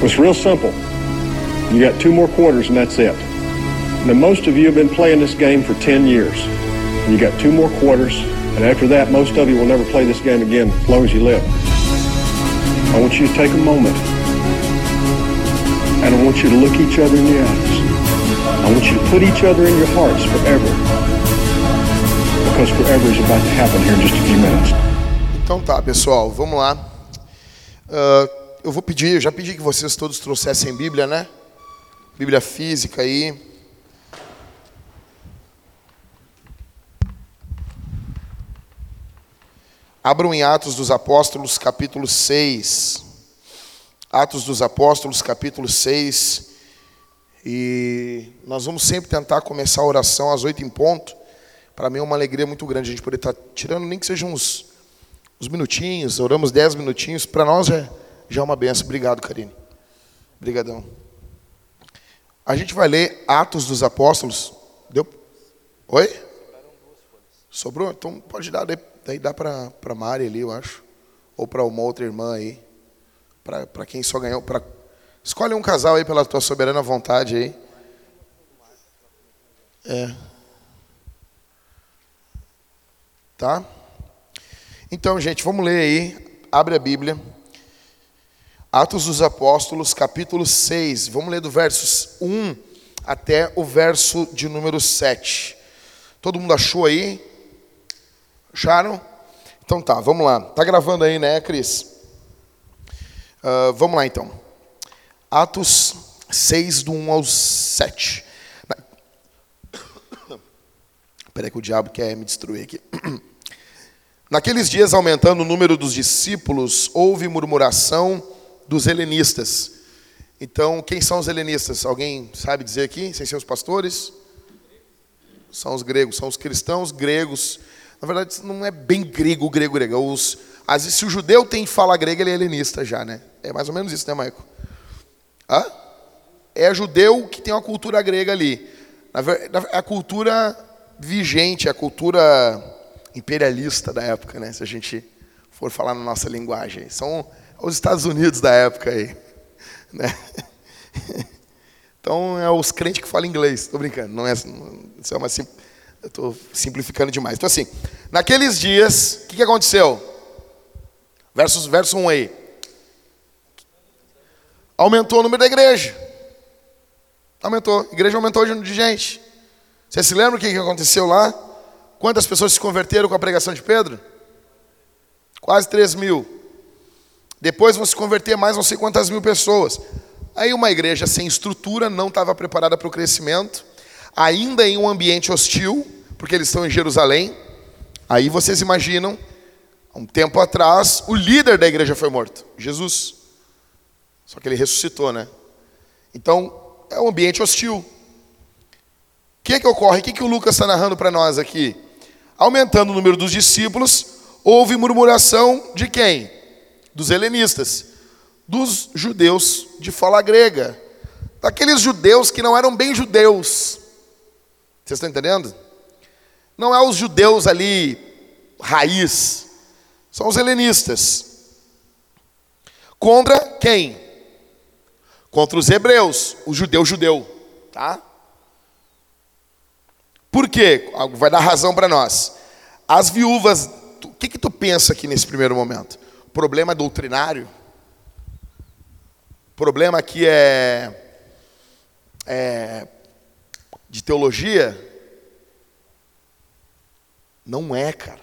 It's real simple. You got two more quarters and that's it. Now, most of you have been playing this game for 10 years. You got two more quarters, and after that, most of you will never play this game again as long as you live. I want you to take a moment, and I want you to look each other in the eyes. I want you to put each other in your hearts forever, because forever is about to happen here in just a few minutes. Então tá, pessoal, vamos lá. Ah, eu vou pedir, eu já pedi que vocês todos trouxessem Bíblia, né? Bíblia física aí. Abram em Atos dos Apóstolos, capítulo 6. Atos dos Apóstolos, capítulo 6. E nós vamos sempre tentar começar a oração às oito em ponto. Para mim é uma alegria muito grande a gente poder estar tirando, nem que sejam uns, uns minutinhos, oramos dez minutinhos. Para nós já, já é uma benção. Obrigado, Karine. Obrigadão. A gente vai ler Atos dos Apóstolos. Deu? Oi? Sobrou? Então pode dar, daí, dá para a Mari ali, eu acho. Ou para uma outra irmã aí. Para quem só ganhou. Pra... Escolhe um casal aí pela tua soberana vontade aí. É. Tá? Então, gente, vamos ler aí. Abre a Bíblia. Atos dos Apóstolos, capítulo 6. Vamos ler do versos 1 até o verso de número 7. Todo mundo achou aí? Acharam? Então tá, vamos lá. Tá gravando aí, né, Cris? Uh, vamos lá então. Atos 6, do 1 ao 7. Espera que o diabo quer me destruir aqui. Naqueles dias, aumentando o número dos discípulos, houve murmuração dos helenistas. Então, quem são os helenistas? Alguém sabe dizer aqui, sem ser os pastores? São os gregos, são os cristãos gregos. Na verdade, não é bem grego, grego, grego. É os, se o judeu tem fala grega, ele é helenista já, né? É mais ou menos isso, né, Maico? Hã? É judeu que tem uma cultura grega ali. É a cultura vigente, a cultura imperialista da época, né? Se a gente for falar na nossa linguagem. São os Estados Unidos da época aí. Né? Então, é os crentes que falam inglês. Estou brincando. Não é, isso é uma sim, eu estou simplificando demais. Então, assim, naqueles dias, o que, que aconteceu? Versos, verso 1 aí. Aumentou o número da igreja. Aumentou. A igreja aumentou de gente. Você se lembra o que, que aconteceu lá? Quantas pessoas se converteram com a pregação de Pedro? Quase 3 mil. Depois vão se converter mais não sei quantas mil pessoas. Aí uma igreja sem estrutura, não estava preparada para o crescimento, ainda em um ambiente hostil, porque eles estão em Jerusalém. Aí vocês imaginam, um tempo atrás, o líder da igreja foi morto, Jesus. Só que ele ressuscitou, né? Então, é um ambiente hostil. O que, que ocorre? O que, que o Lucas está narrando para nós aqui? Aumentando o número dos discípulos, houve murmuração de quem? Dos helenistas, dos judeus de fala grega, daqueles judeus que não eram bem judeus. Vocês estão entendendo? Não é os judeus ali, raiz, são os helenistas. Contra quem? Contra os hebreus, o judeu judeu, tá? Por quê? Vai dar razão para nós. As viúvas, o que, que tu pensa aqui nesse primeiro momento? Problema doutrinário? Problema aqui é, é de teologia? Não é, cara.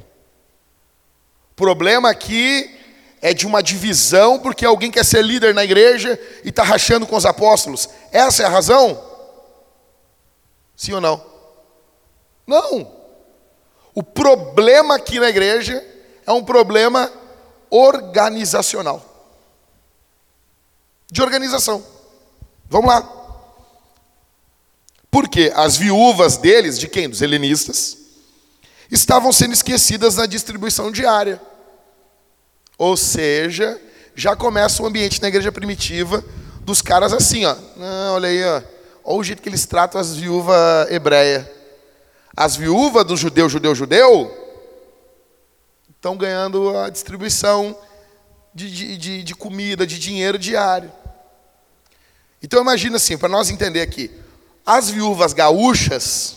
Problema aqui é de uma divisão porque alguém quer ser líder na igreja e está rachando com os apóstolos. Essa é a razão? Sim ou não? Não. O problema aqui na igreja é um problema organizacional. De organização. Vamos lá. Porque as viúvas deles, de quem? Dos helenistas, estavam sendo esquecidas na distribuição diária. Ou seja, já começa o ambiente na igreja primitiva dos caras assim, ó. Não, olha aí, ó. Olha o jeito que eles tratam as viúvas hebreias. As viúvas do judeu, judeu, judeu, estão ganhando a distribuição de, de, de, comida, de dinheiro diário. Então imagina assim, para nós entender aqui, as viúvas gaúchas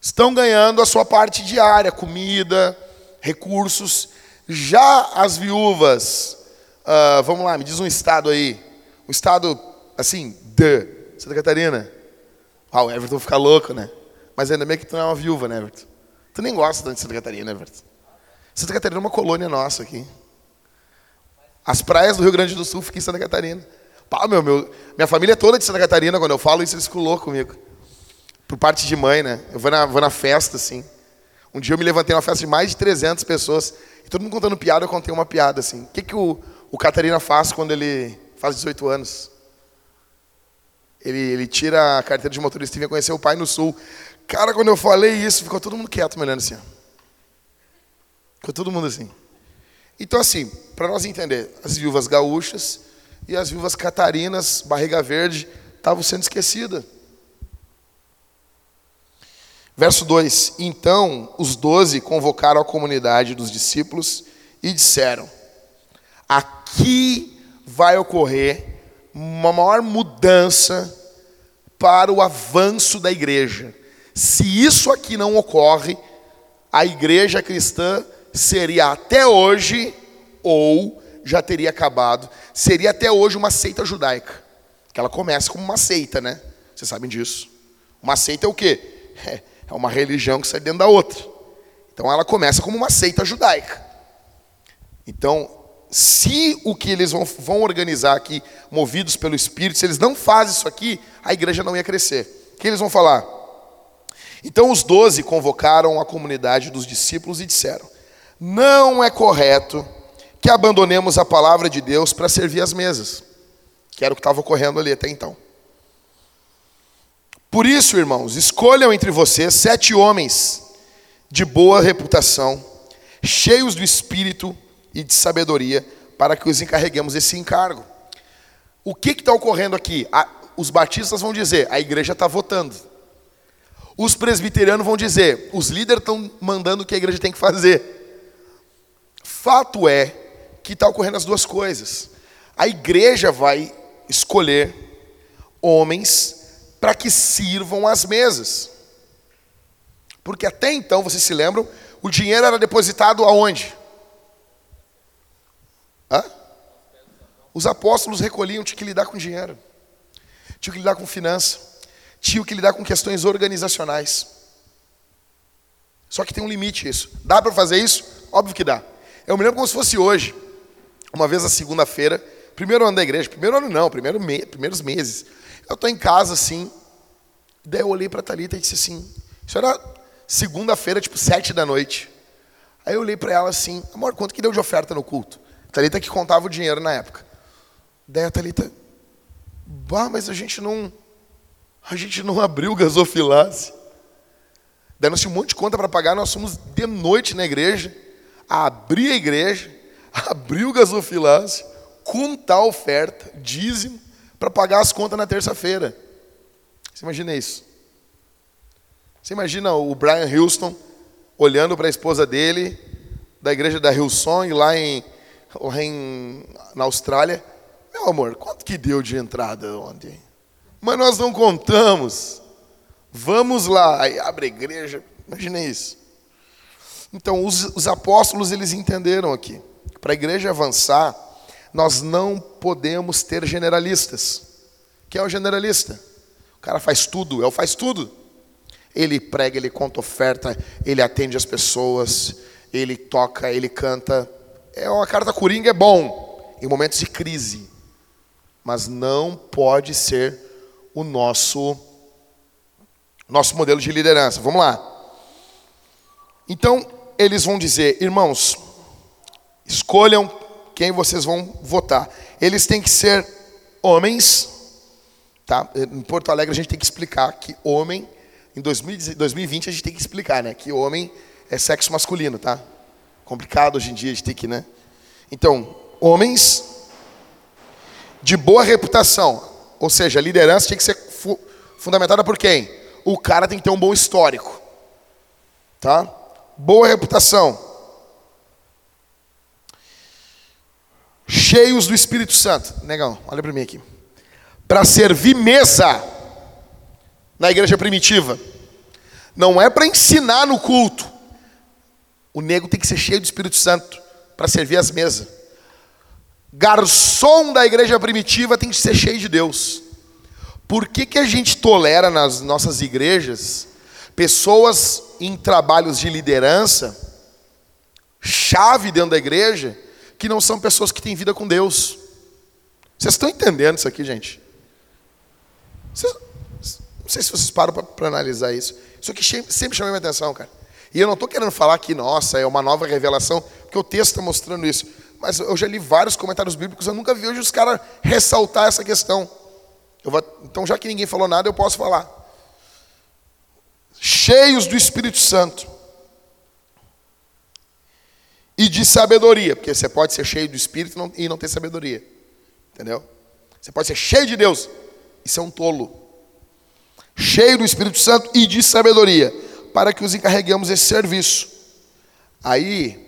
estão ganhando a sua parte diária, comida, recursos. Já as viúvas, uh, vamos lá, me diz um estado aí, um estado assim, de Santa Catarina. Ah, o Everton fica louco, né? Mas ainda bem que tu não é uma viúva, né, Everton? Tu nem gosta de Santa Catarina, Everton. Santa Catarina é uma colônia nossa aqui. As praias do Rio Grande do Sul ficam em Santa Catarina. Pá, meu, meu, minha família é toda de Santa Catarina, quando eu falo isso, eles ficam loucos comigo. Por parte de mãe, né? Eu vou na, vou na festa, assim. Um dia eu me levantei numa festa de mais de 300 pessoas, e todo mundo contando piada, eu contei uma piada, assim. O que, que o, o Catarina faz quando ele faz 18 anos? Ele, ele tira a carteira de motorista e vem conhecer o pai no sul. Cara, quando eu falei isso, ficou todo mundo quieto me olhando assim. Ficou todo mundo assim. Então, assim, para nós entender, as viúvas gaúchas e as viúvas catarinas, barriga verde, estavam sendo esquecidas. Verso 2: Então os doze convocaram a comunidade dos discípulos e disseram: Aqui vai ocorrer uma maior mudança para o avanço da igreja. Se isso aqui não ocorre, a igreja cristã seria até hoje, ou já teria acabado, seria até hoje uma seita judaica. Que ela começa como uma seita, né? Vocês sabem disso. Uma seita é o quê? É, é uma religião que sai dentro da outra. Então ela começa como uma seita judaica. Então, se o que eles vão, vão organizar aqui, movidos pelo Espírito, se eles não fazem isso aqui, a igreja não ia crescer. O que eles vão falar? Então os doze convocaram a comunidade dos discípulos e disseram: Não é correto que abandonemos a palavra de Deus para servir as mesas, que era o que estava ocorrendo ali até então. Por isso, irmãos, escolham entre vocês sete homens de boa reputação, cheios do espírito e de sabedoria, para que os encarreguemos esse encargo. O que está ocorrendo aqui? A, os batistas vão dizer, a igreja está votando. Os presbiterianos vão dizer, os líderes estão mandando o que a igreja tem que fazer. Fato é que está ocorrendo as duas coisas. A igreja vai escolher homens para que sirvam as mesas. Porque até então, vocês se lembram, o dinheiro era depositado aonde? Hã? Os apóstolos recolhiam, tinham que lidar com dinheiro, tinham que lidar com finança, tinham que lidar com questões organizacionais. Só que tem um limite isso. Dá para fazer isso? Óbvio que dá. Eu me lembro como se fosse hoje, uma vez na segunda-feira, primeiro ano da igreja, primeiro ano não, primeiro me, primeiros meses. Eu estou em casa assim, daí eu olhei para a Thalita e disse assim, isso era segunda-feira, tipo sete da noite. Aí eu olhei para ela assim, amor, quanto que deu de oferta no culto? A Thalita que contava o dinheiro na época. Daí a Thalita, bah, mas a gente não, a gente não abriu gasofilasse. Daí nós tínhamos um monte de conta para pagar, nós fomos de noite na igreja, abrir a igreja, abrir o gasofilasse, contar a oferta, dízimo, para pagar as contas na terça-feira. Você imagina isso? Você imagina o Brian Houston olhando para a esposa dele, da igreja da Hillsong, lá, em, lá em, na Austrália. Meu amor, quanto que deu de entrada ontem? Mas nós não contamos. Vamos lá, aí abre a igreja. Imagina isso. Então, os, os apóstolos, eles entenderam aqui. Para a igreja avançar, nós não podemos ter generalistas. Quem é o generalista? O cara faz tudo, é o faz tudo. Ele prega, ele conta oferta, ele atende as pessoas, ele toca, ele canta. É uma carta coringa é bom em momentos de crise, mas não pode ser o nosso nosso modelo de liderança. Vamos lá. Então, eles vão dizer, irmãos, escolham quem vocês vão votar. Eles têm que ser homens, tá? Em Porto Alegre a gente tem que explicar que homem, em 2020 a gente tem que explicar, né? Que homem é sexo masculino, tá? Complicado hoje em dia a gente tem que, né? Então, homens de boa reputação, ou seja, a liderança tem que ser fu fundamentada por quem? O cara tem que ter um bom histórico, tá? Boa reputação. cheios do Espírito Santo. Negão, olha para mim aqui. para servir mesa na igreja primitiva. Não é para ensinar no culto. O nego tem que ser cheio do Espírito Santo para servir as mesas. Garçom da igreja primitiva tem que ser cheio de Deus. Por que, que a gente tolera nas nossas igrejas pessoas em trabalhos de liderança, chave dentro da igreja, que não são pessoas que têm vida com Deus? Vocês estão entendendo isso aqui, gente? Vocês, não sei se vocês param para analisar isso. Isso aqui sempre chamou minha atenção, cara. E eu não estou querendo falar que, nossa, é uma nova revelação, porque o texto está mostrando isso. Mas eu já li vários comentários bíblicos, eu nunca vi hoje os caras ressaltar essa questão. Vou, então, já que ninguém falou nada, eu posso falar. Cheios do Espírito Santo e de sabedoria, porque você pode ser cheio do Espírito e não ter sabedoria, entendeu? Você pode ser cheio de Deus e ser um tolo. Cheio do Espírito Santo e de sabedoria para que os encarreguemos esse serviço. Aí,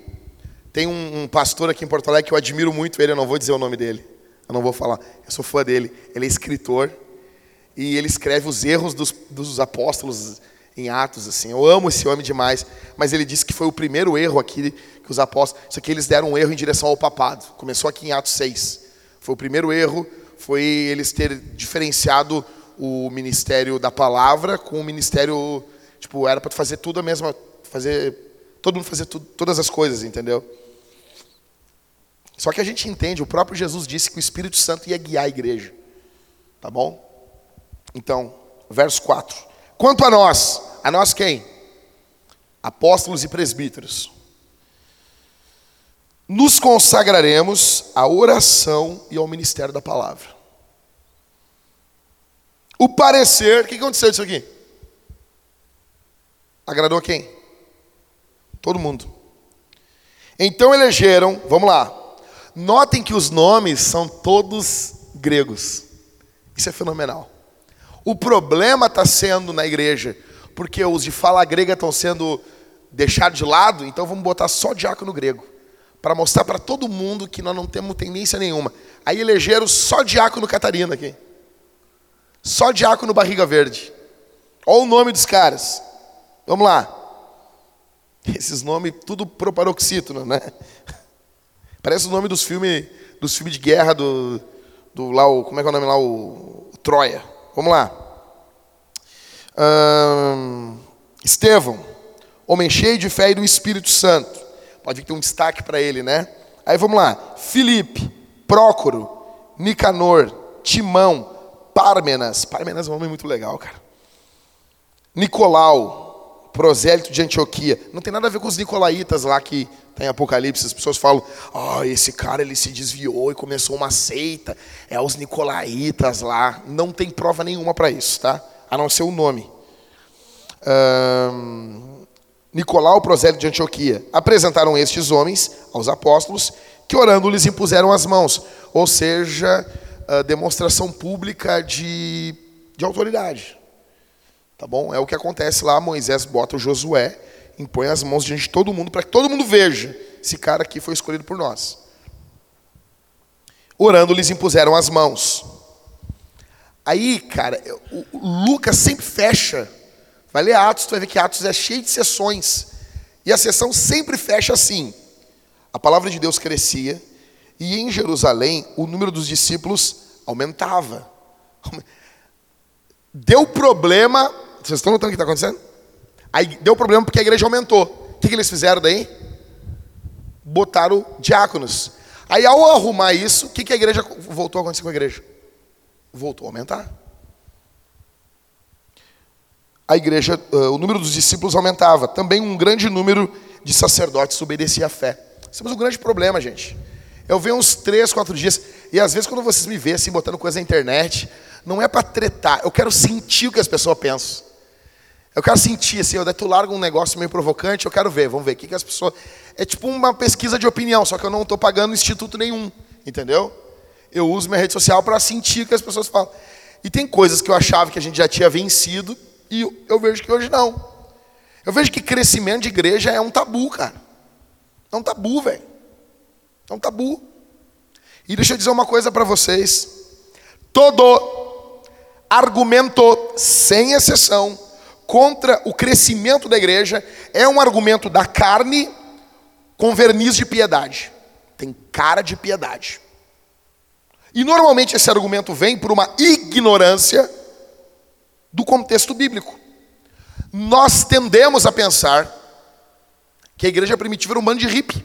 tem um, um, pastor aqui em Porto Alegre que eu admiro muito ele, eu não vou dizer o nome dele, eu não vou falar, eu sou fã dele. Ele é escritor e ele escreve os erros dos, dos apóstolos em Atos, assim. Eu amo esse homem demais, mas ele disse que foi o primeiro erro aqui que os apóstolos, isso aqui eles deram um erro em direção ao papado. Começou aqui em Atos 6. Foi o primeiro erro, foi eles ter diferenciado o ministério da palavra com o ministério Tipo, era para fazer tudo a mesma, fazer todo mundo fazer tudo, todas as coisas, entendeu? Só que a gente entende, o próprio Jesus disse que o Espírito Santo ia guiar a igreja. Tá bom? Então, verso 4. Quanto a nós, a nós quem? Apóstolos e presbíteros. Nos consagraremos à oração e ao ministério da palavra. O parecer, o que aconteceu disso aqui? Agradou a quem? Todo mundo. Então elegeram, vamos lá. Notem que os nomes são todos gregos. Isso é fenomenal. O problema está sendo na igreja, porque os de fala grega estão sendo deixados de lado, então vamos botar só diácono grego, para mostrar para todo mundo que nós não temos tendência nenhuma. Aí elegeram só diácono Catarina aqui. Só diácono Barriga Verde. Olha o nome dos caras. Vamos lá. Esses nomes, tudo proparoxítono, né? Parece o nome dos filmes dos filmes de guerra do, do lá o, como é que é o nome lá o, o Troia. Vamos lá. Estevão, homem cheio de fé e do Espírito Santo. Pode ter um destaque para ele, né? Aí vamos lá. Filipe, Prócoro, Nicanor, Timão, Pármenas. Pármenas é um nome muito legal, cara. Nicolau, prosélito de Antioquia. Não tem nada a ver com os nicolaítas lá que tem Apocalipse. As pessoas falam, ah, oh, esse cara ele se desviou e começou uma seita. É os nicolaítas lá. Não tem prova nenhuma para isso, tá? A não ser o nome. Um, Nicolau, prosélito de Antioquia. Apresentaram estes homens aos apóstolos, que orando lhes impuseram as mãos. Ou seja, demonstração pública de, de autoridade. Tá bom? É o que acontece lá, Moisés bota o Josué, impõe as mãos diante de todo mundo, para que todo mundo veja, esse cara aqui foi escolhido por nós. Orando, lhes impuseram as mãos. Aí, cara, o Lucas sempre fecha. Vai ler Atos, tu vai ver que Atos é cheio de sessões. E a sessão sempre fecha assim. A palavra de Deus crescia, e em Jerusalém o número dos discípulos aumentava. Deu problema vocês estão notando o que está acontecendo? Aí deu problema porque a igreja aumentou. O que, que eles fizeram daí? Botaram diáconos. Aí ao arrumar isso, o que, que a igreja voltou a acontecer com a igreja? Voltou a aumentar. A igreja, uh, o número dos discípulos aumentava. Também um grande número de sacerdotes obedecia à fé. Temos um grande problema, gente. Eu venho uns três, quatro dias, e às vezes quando vocês me veem assim, botando coisa na internet, não é para tretar, eu quero sentir o que as pessoas pensam. Eu quero sentir assim, eu tu larga um negócio meio provocante, eu quero ver, vamos ver o que, que as pessoas. É tipo uma pesquisa de opinião, só que eu não estou pagando instituto nenhum, entendeu? Eu uso minha rede social para sentir o que as pessoas falam. E tem coisas que eu achava que a gente já tinha vencido e eu vejo que hoje não. Eu vejo que crescimento de igreja é um tabu, cara. É um tabu, velho. É um tabu. E deixa eu dizer uma coisa para vocês. Todo argumento sem exceção contra o crescimento da igreja é um argumento da carne com verniz de piedade. Tem cara de piedade. E normalmente esse argumento vem por uma ignorância do contexto bíblico. Nós tendemos a pensar que a igreja primitiva era um bando de hippie.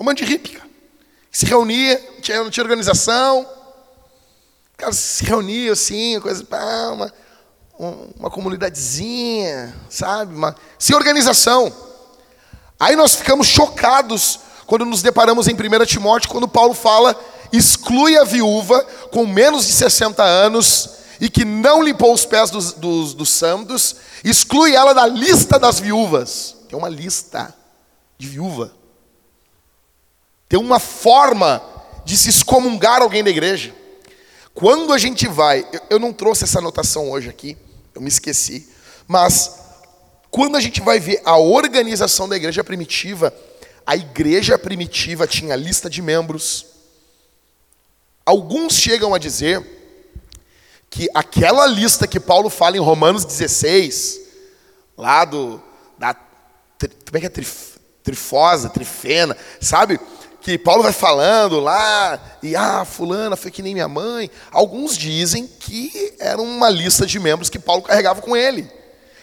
Um bando de hippie, cara. Se reunia, tinha, não tinha organização. Cara, se reunia assim, coisa, uma, uma comunidadezinha, sabe? Uma, sem organização. Aí nós ficamos chocados quando nos deparamos em 1 Timóteo, quando Paulo fala exclui a viúva com menos de 60 anos e que não limpou os pés dos, dos, dos santos, exclui ela da lista das viúvas. Tem uma lista de viúva. Tem uma forma de se excomungar alguém da igreja. Quando a gente vai, eu, eu não trouxe essa anotação hoje aqui, eu me esqueci, mas quando a gente vai ver a organização da igreja primitiva, a igreja primitiva tinha lista de membros, Alguns chegam a dizer que aquela lista que Paulo fala em Romanos 16, lá do da como é que é trif, trifosa, trifena, sabe? Que Paulo vai falando lá, e ah, fulana foi que nem minha mãe. Alguns dizem que era uma lista de membros que Paulo carregava com ele.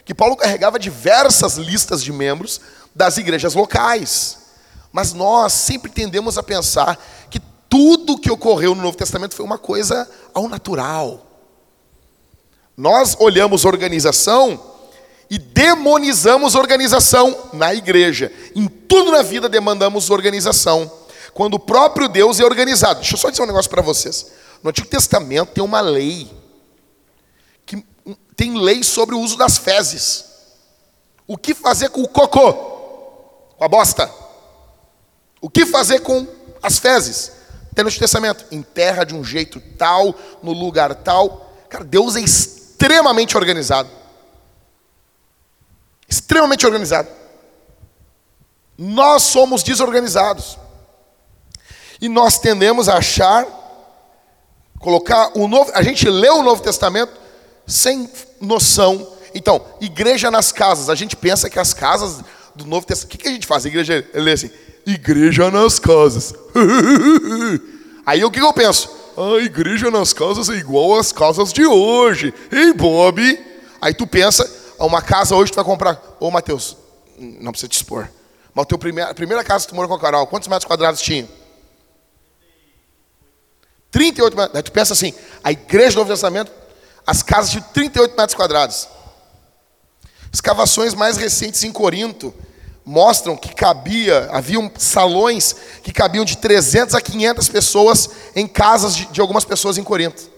Que Paulo carregava diversas listas de membros das igrejas locais. Mas nós sempre tendemos a pensar que tudo que ocorreu no Novo Testamento foi uma coisa ao natural. Nós olhamos organização e demonizamos organização na igreja. Em tudo na vida demandamos organização. Quando o próprio Deus é organizado. Deixa eu só dizer um negócio para vocês. No Antigo Testamento tem uma lei. Que tem lei sobre o uso das fezes. O que fazer com o cocô? Com a bosta? O que fazer com as fezes? Tem no Testamento, enterra de um jeito tal, no lugar tal. Cara, Deus é extremamente organizado. Extremamente organizado. Nós somos desorganizados. E nós tendemos a achar, colocar o novo, a gente lê o Novo Testamento sem noção. Então, igreja nas casas, a gente pensa que as casas do Novo Testamento, o que, a gente faz? A igreja lê assim, igreja nas casas. Aí o que eu penso? A igreja nas casas é igual às casas de hoje. Ei, Bob? Aí tu pensa, uma casa hoje tu vai comprar. Ô, Mateus, não precisa te expor. Mas a primeira, a primeira casa que tu morou com a Carol, quantos metros quadrados tinha? 38 metros. Aí tu pensa assim, a igreja do Novo Testamento, as casas de 38 metros quadrados. Escavações mais recentes em Corinto, mostram que cabia, haviam salões que cabiam de 300 a 500 pessoas em casas de, de algumas pessoas em Corinto.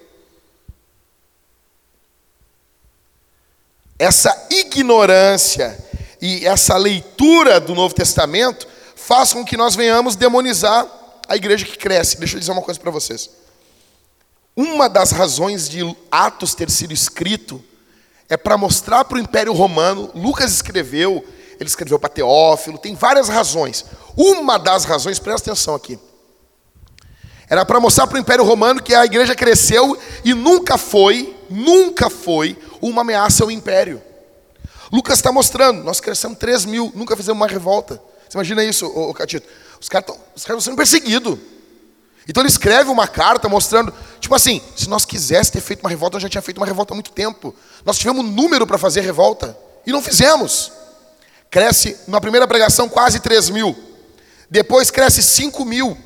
Essa ignorância e essa leitura do Novo Testamento faz com que nós venhamos demonizar a igreja que cresce. Deixa eu dizer uma coisa para vocês. Uma das razões de Atos ter sido escrito é para mostrar para o Império Romano, Lucas escreveu ele escreveu para Teófilo, tem várias razões. Uma das razões, presta atenção aqui, era para mostrar para o Império Romano que a igreja cresceu e nunca foi, nunca foi uma ameaça ao império. Lucas está mostrando, nós crescemos 3 mil, nunca fizemos uma revolta. Você imagina isso, ô, Catito? Os caras estão sendo perseguidos. Então ele escreve uma carta mostrando, tipo assim, se nós quiséssemos ter feito uma revolta, nós já tinha feito uma revolta há muito tempo. Nós tivemos número para fazer revolta e não fizemos. Cresce na primeira pregação quase 3 mil. Depois cresce 5 mil.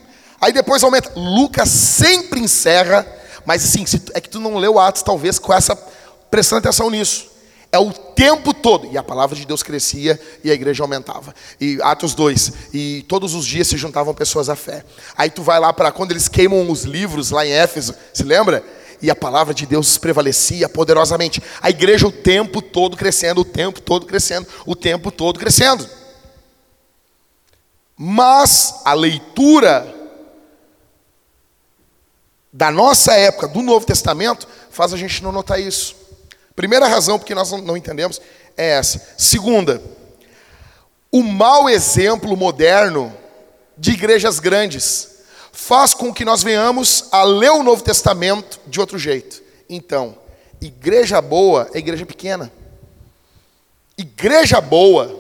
Aí depois aumenta. Lucas sempre encerra, mas assim, é que tu não leu Atos, talvez, com essa. prestando atenção nisso. É o tempo todo. E a palavra de Deus crescia e a igreja aumentava. E Atos 2. E todos os dias se juntavam pessoas à fé. Aí tu vai lá para quando eles queimam os livros lá em Éfeso. Se lembra? e a palavra de Deus prevalecia poderosamente. A igreja o tempo todo crescendo, o tempo todo crescendo, o tempo todo crescendo. Mas a leitura da nossa época, do Novo Testamento, faz a gente não notar isso. Primeira razão porque nós não entendemos é essa. Segunda, o mau exemplo moderno de igrejas grandes faz com que nós venhamos a ler o Novo Testamento de outro jeito. Então, igreja boa é igreja pequena. Igreja boa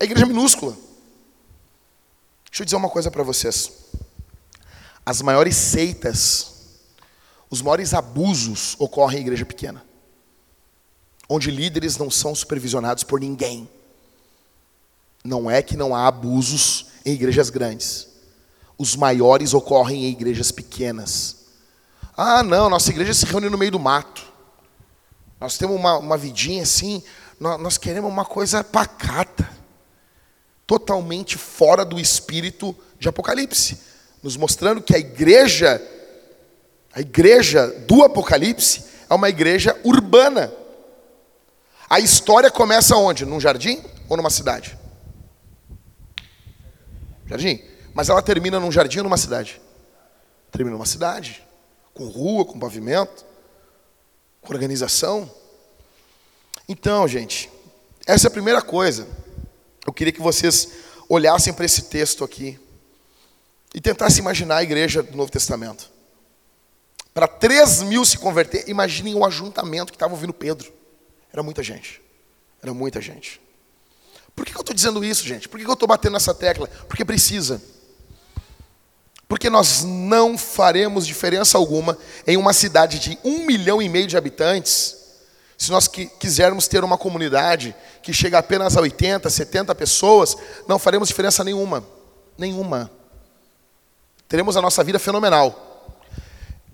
é igreja minúscula. Deixa eu dizer uma coisa para vocês. As maiores seitas, os maiores abusos ocorrem em igreja pequena, onde líderes não são supervisionados por ninguém. Não é que não há abusos em igrejas grandes. Os maiores ocorrem em igrejas pequenas. Ah, não, nossa igreja se reúne no meio do mato. Nós temos uma, uma vidinha assim, nós, nós queremos uma coisa pacata, totalmente fora do espírito de Apocalipse, nos mostrando que a igreja, a igreja do Apocalipse, é uma igreja urbana. A história começa onde? Num jardim ou numa cidade? Jardim. Mas ela termina num jardim ou numa cidade? Termina numa cidade. Com rua, com pavimento, com organização. Então, gente, essa é a primeira coisa. Eu queria que vocês olhassem para esse texto aqui e tentassem imaginar a igreja do Novo Testamento. Para 3 mil se converter, imaginem o ajuntamento que estava ouvindo Pedro. Era muita gente. Era muita gente. Por que eu estou dizendo isso, gente? Por que eu estou batendo nessa tecla? Porque precisa. Porque nós não faremos diferença alguma em uma cidade de um milhão e meio de habitantes, se nós quisermos ter uma comunidade que chega apenas a 80, 70 pessoas, não faremos diferença nenhuma. Nenhuma. Teremos a nossa vida fenomenal.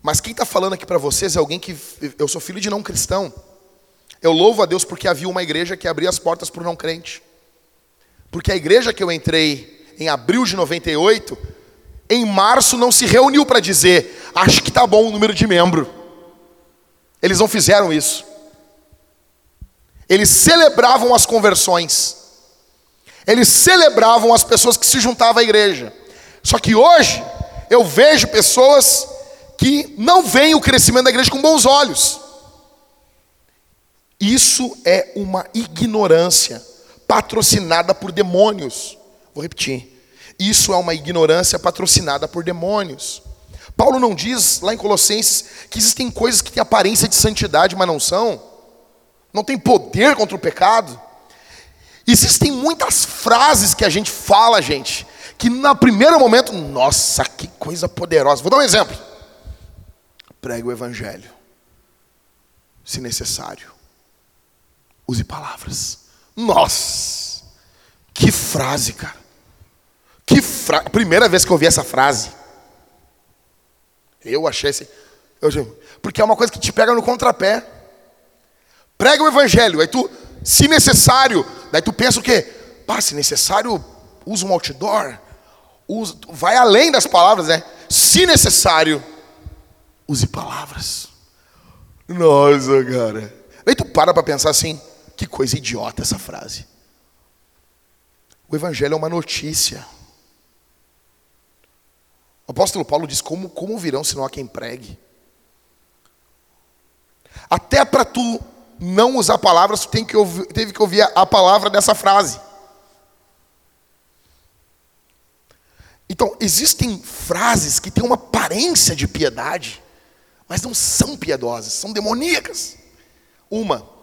Mas quem está falando aqui para vocês é alguém que. Eu sou filho de não cristão. Eu louvo a Deus porque havia uma igreja que abria as portas para o não crente. Porque a igreja que eu entrei em abril de 98, em março não se reuniu para dizer, acho que está bom o número de membro. Eles não fizeram isso. Eles celebravam as conversões. Eles celebravam as pessoas que se juntavam à igreja. Só que hoje eu vejo pessoas que não veem o crescimento da igreja com bons olhos. Isso é uma ignorância patrocinada por demônios. Vou repetir. Isso é uma ignorância patrocinada por demônios. Paulo não diz lá em Colossenses que existem coisas que têm aparência de santidade, mas não são. Não tem poder contra o pecado. Existem muitas frases que a gente fala, gente, que no primeiro momento, nossa, que coisa poderosa. Vou dar um exemplo. Pregue o evangelho, se necessário. Use palavras. Nossa, que frase, cara. Que frase. Primeira vez que eu ouvi essa frase. Eu achei assim. Eu, porque é uma coisa que te pega no contrapé. Prega o evangelho. Aí tu, se necessário, daí tu pensa o quê? Pá, se necessário, usa um outdoor. Usa, vai além das palavras, né? Se necessário, use palavras. Nossa, cara. Aí tu para para pensar assim. Que coisa idiota essa frase. O Evangelho é uma notícia. O apóstolo Paulo diz: Como, como virão se não há quem pregue? Até para tu não usar palavras, tu tem que ouvir, teve que ouvir a, a palavra dessa frase. Então, existem frases que têm uma aparência de piedade, mas não são piedosas, são demoníacas. Uma,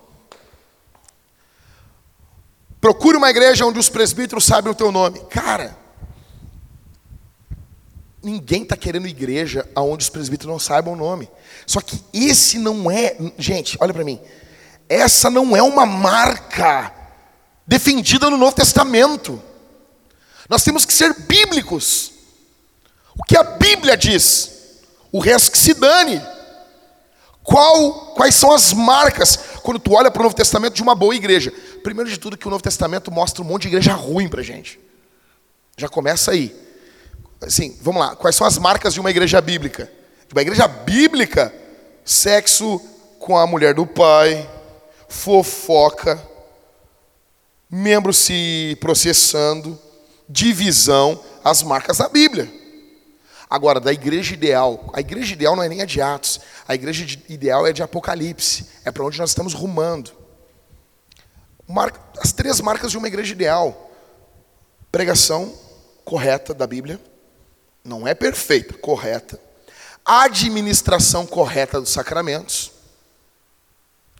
Procure uma igreja onde os presbíteros sabem o teu nome. Cara, ninguém está querendo igreja onde os presbíteros não saibam o nome. Só que esse não é, gente, olha para mim. Essa não é uma marca defendida no Novo Testamento. Nós temos que ser bíblicos. O que a Bíblia diz, o resto que se dane. Qual, quais são as marcas quando tu olha para o Novo Testamento de uma boa igreja? Primeiro de tudo que o Novo Testamento mostra um monte de igreja ruim para gente. Já começa aí. Assim, vamos lá. Quais são as marcas de uma igreja bíblica? De uma igreja bíblica, sexo com a mulher do pai, fofoca, membros se processando, divisão, as marcas da Bíblia. Agora, da igreja ideal, a igreja ideal não é nem a de Atos, a igreja ideal é de Apocalipse, é para onde nós estamos rumando. As três marcas de uma igreja ideal: pregação correta da Bíblia, não é perfeita, correta. Administração correta dos sacramentos.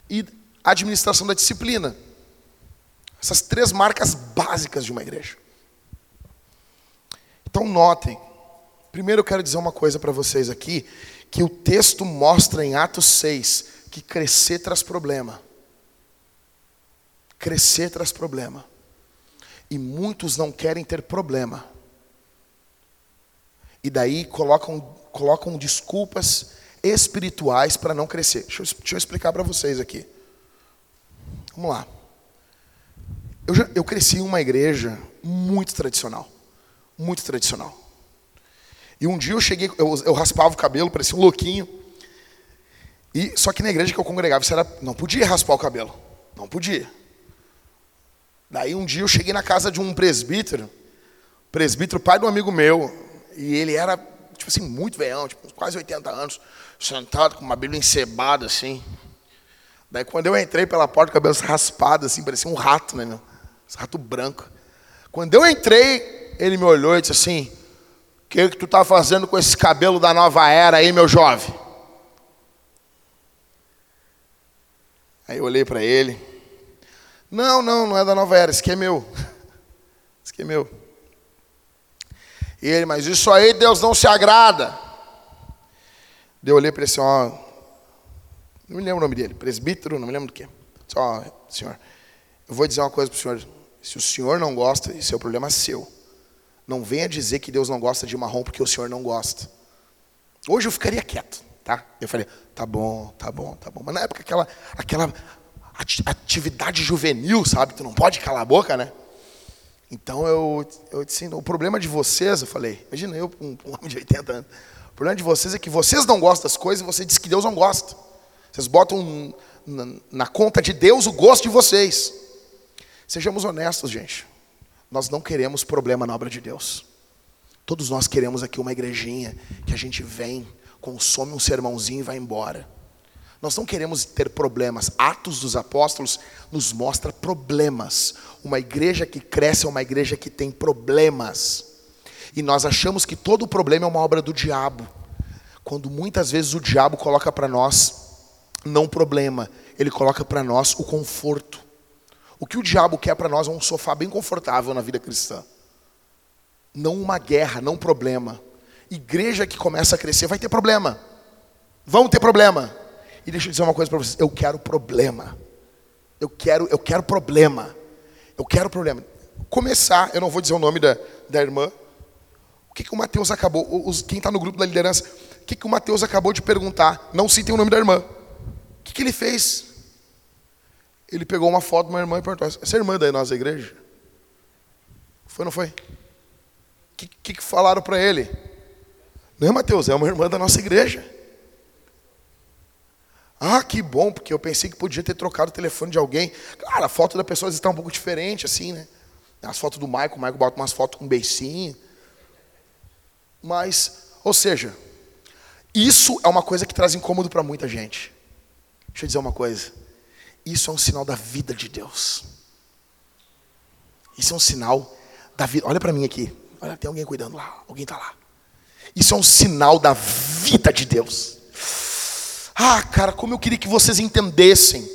e administração da disciplina. Essas três marcas básicas de uma igreja. Então notem, primeiro eu quero dizer uma coisa para vocês aqui, que o texto mostra em Atos 6 que crescer traz problema. Crescer traz problema. E muitos não querem ter problema. E daí colocam, colocam desculpas espirituais para não crescer. Deixa eu, deixa eu explicar para vocês aqui. Vamos lá. Eu, já, eu cresci em uma igreja muito tradicional. Muito tradicional. E um dia eu cheguei, eu, eu raspava o cabelo, parecia um louquinho. E só que na igreja que eu congregava, isso era, não podia raspar o cabelo. Não podia. Daí um dia eu cheguei na casa de um presbítero, presbítero, pai de um amigo meu, e ele era, tipo assim, muito velhão, tipo, quase 80 anos, sentado com uma Bíblia encebada, assim. Daí quando eu entrei pela porta, cabelo raspado, assim, parecia um rato, né, meu? Esse rato branco. Quando eu entrei, ele me olhou e disse assim, o que, que tu está fazendo com esse cabelo da nova era aí, meu jovem? Aí eu olhei para ele, não, não, não é da nova era, isso aqui é meu. Isso aqui é meu. E ele, mas isso aí Deus não se agrada. Daí eu olhei para ele assim, ó, não me lembro o nome dele, presbítero, não me lembro do que. Só, senhor, eu vou dizer uma coisa para o senhor. Se o senhor não gosta, isso é o problema seu. Não venha dizer que Deus não gosta de marrom porque o senhor não gosta. Hoje eu ficaria quieto, tá? Eu falei, tá bom, tá bom, tá bom. Mas na época aquela, aquela atividade juvenil, sabe? Tu não pode calar a boca, né? Então eu, eu disse, o problema de vocês, eu falei, imagina eu, um, um homem de 80 anos, o problema de vocês é que vocês não gostam das coisas e você diz que Deus não gosta. Vocês botam na, na conta de Deus o gosto de vocês. Sejamos honestos, gente. Nós não queremos problema na obra de Deus. Todos nós queremos aqui uma igrejinha que a gente vem, consome um sermãozinho e vai embora. Nós não queremos ter problemas. Atos dos Apóstolos nos mostra problemas. Uma igreja que cresce é uma igreja que tem problemas. E nós achamos que todo problema é uma obra do diabo. Quando muitas vezes o diabo coloca para nós não problema, ele coloca para nós o conforto. O que o diabo quer para nós é um sofá bem confortável na vida cristã. Não uma guerra, não um problema. Igreja que começa a crescer vai ter problema. Vão ter problema. E deixa eu dizer uma coisa para vocês, eu quero problema. Eu quero, eu quero problema. Eu quero problema. Começar, eu não vou dizer o nome da, da irmã. O que, que o Mateus acabou, os, quem está no grupo da liderança, o que, que o Mateus acabou de perguntar? Não citem o nome da irmã. O que, que ele fez? Ele pegou uma foto de uma irmã e perguntou: Essa é irmã da nossa igreja? Foi ou não foi? O que, que, que falaram para ele? Não é Mateus, é uma irmã da nossa igreja. Ah, que bom, porque eu pensei que podia ter trocado o telefone de alguém. Claro, a foto da pessoa está um pouco diferente, assim, né? As fotos do Michael, o Michael bota umas fotos com beicinho. Mas, ou seja, isso é uma coisa que traz incômodo para muita gente. Deixa eu dizer uma coisa. Isso é um sinal da vida de Deus. Isso é um sinal da vida. Olha para mim aqui. Olha, tem alguém cuidando lá. Alguém está lá. Isso é um sinal da vida de Deus. Ah, cara, como eu queria que vocês entendessem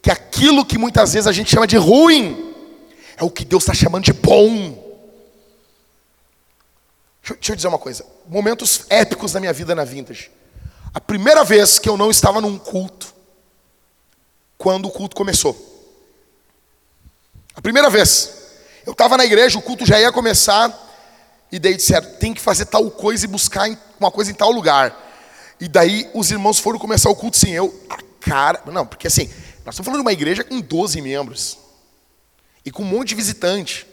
que aquilo que muitas vezes a gente chama de ruim é o que Deus está chamando de bom. Deixa, eu dizer uma coisa. Momentos épicos da minha vida na Vintage. A primeira vez que eu não estava num culto, quando o culto começou. A primeira vez. Eu estava na igreja, o culto já ia começar, e daí disseram: tem que fazer tal coisa e buscar uma coisa em tal lugar. E daí os irmãos foram começar o culto sim. Eu, a cara. Não, porque assim, nós estamos falando de uma igreja com 12 membros. E com um monte de visitante.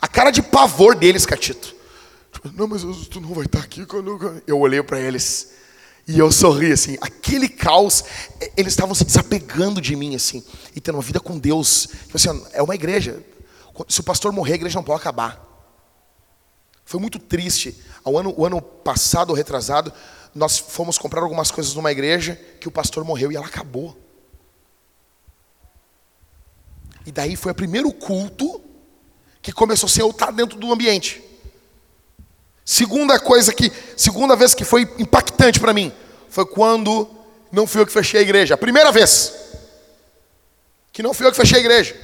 A cara de pavor deles, Catito. Tipo, não, mas tu não vai estar aqui quando. Eu olhei para eles. E eu sorri assim, aquele caos, eles estavam se desapegando de mim assim, e tendo uma vida com Deus. Tipo assim, é uma igreja. Se o pastor morrer, a igreja não pode acabar. Foi muito triste. O ano, o ano passado, retrasado, nós fomos comprar algumas coisas numa igreja que o pastor morreu e ela acabou. E daí foi o primeiro culto que começou a ser eu estar dentro do ambiente. Segunda coisa que, segunda vez que foi impactante para mim, foi quando não fui eu que fechei a igreja. A primeira vez. que não fui eu que fechei a igreja.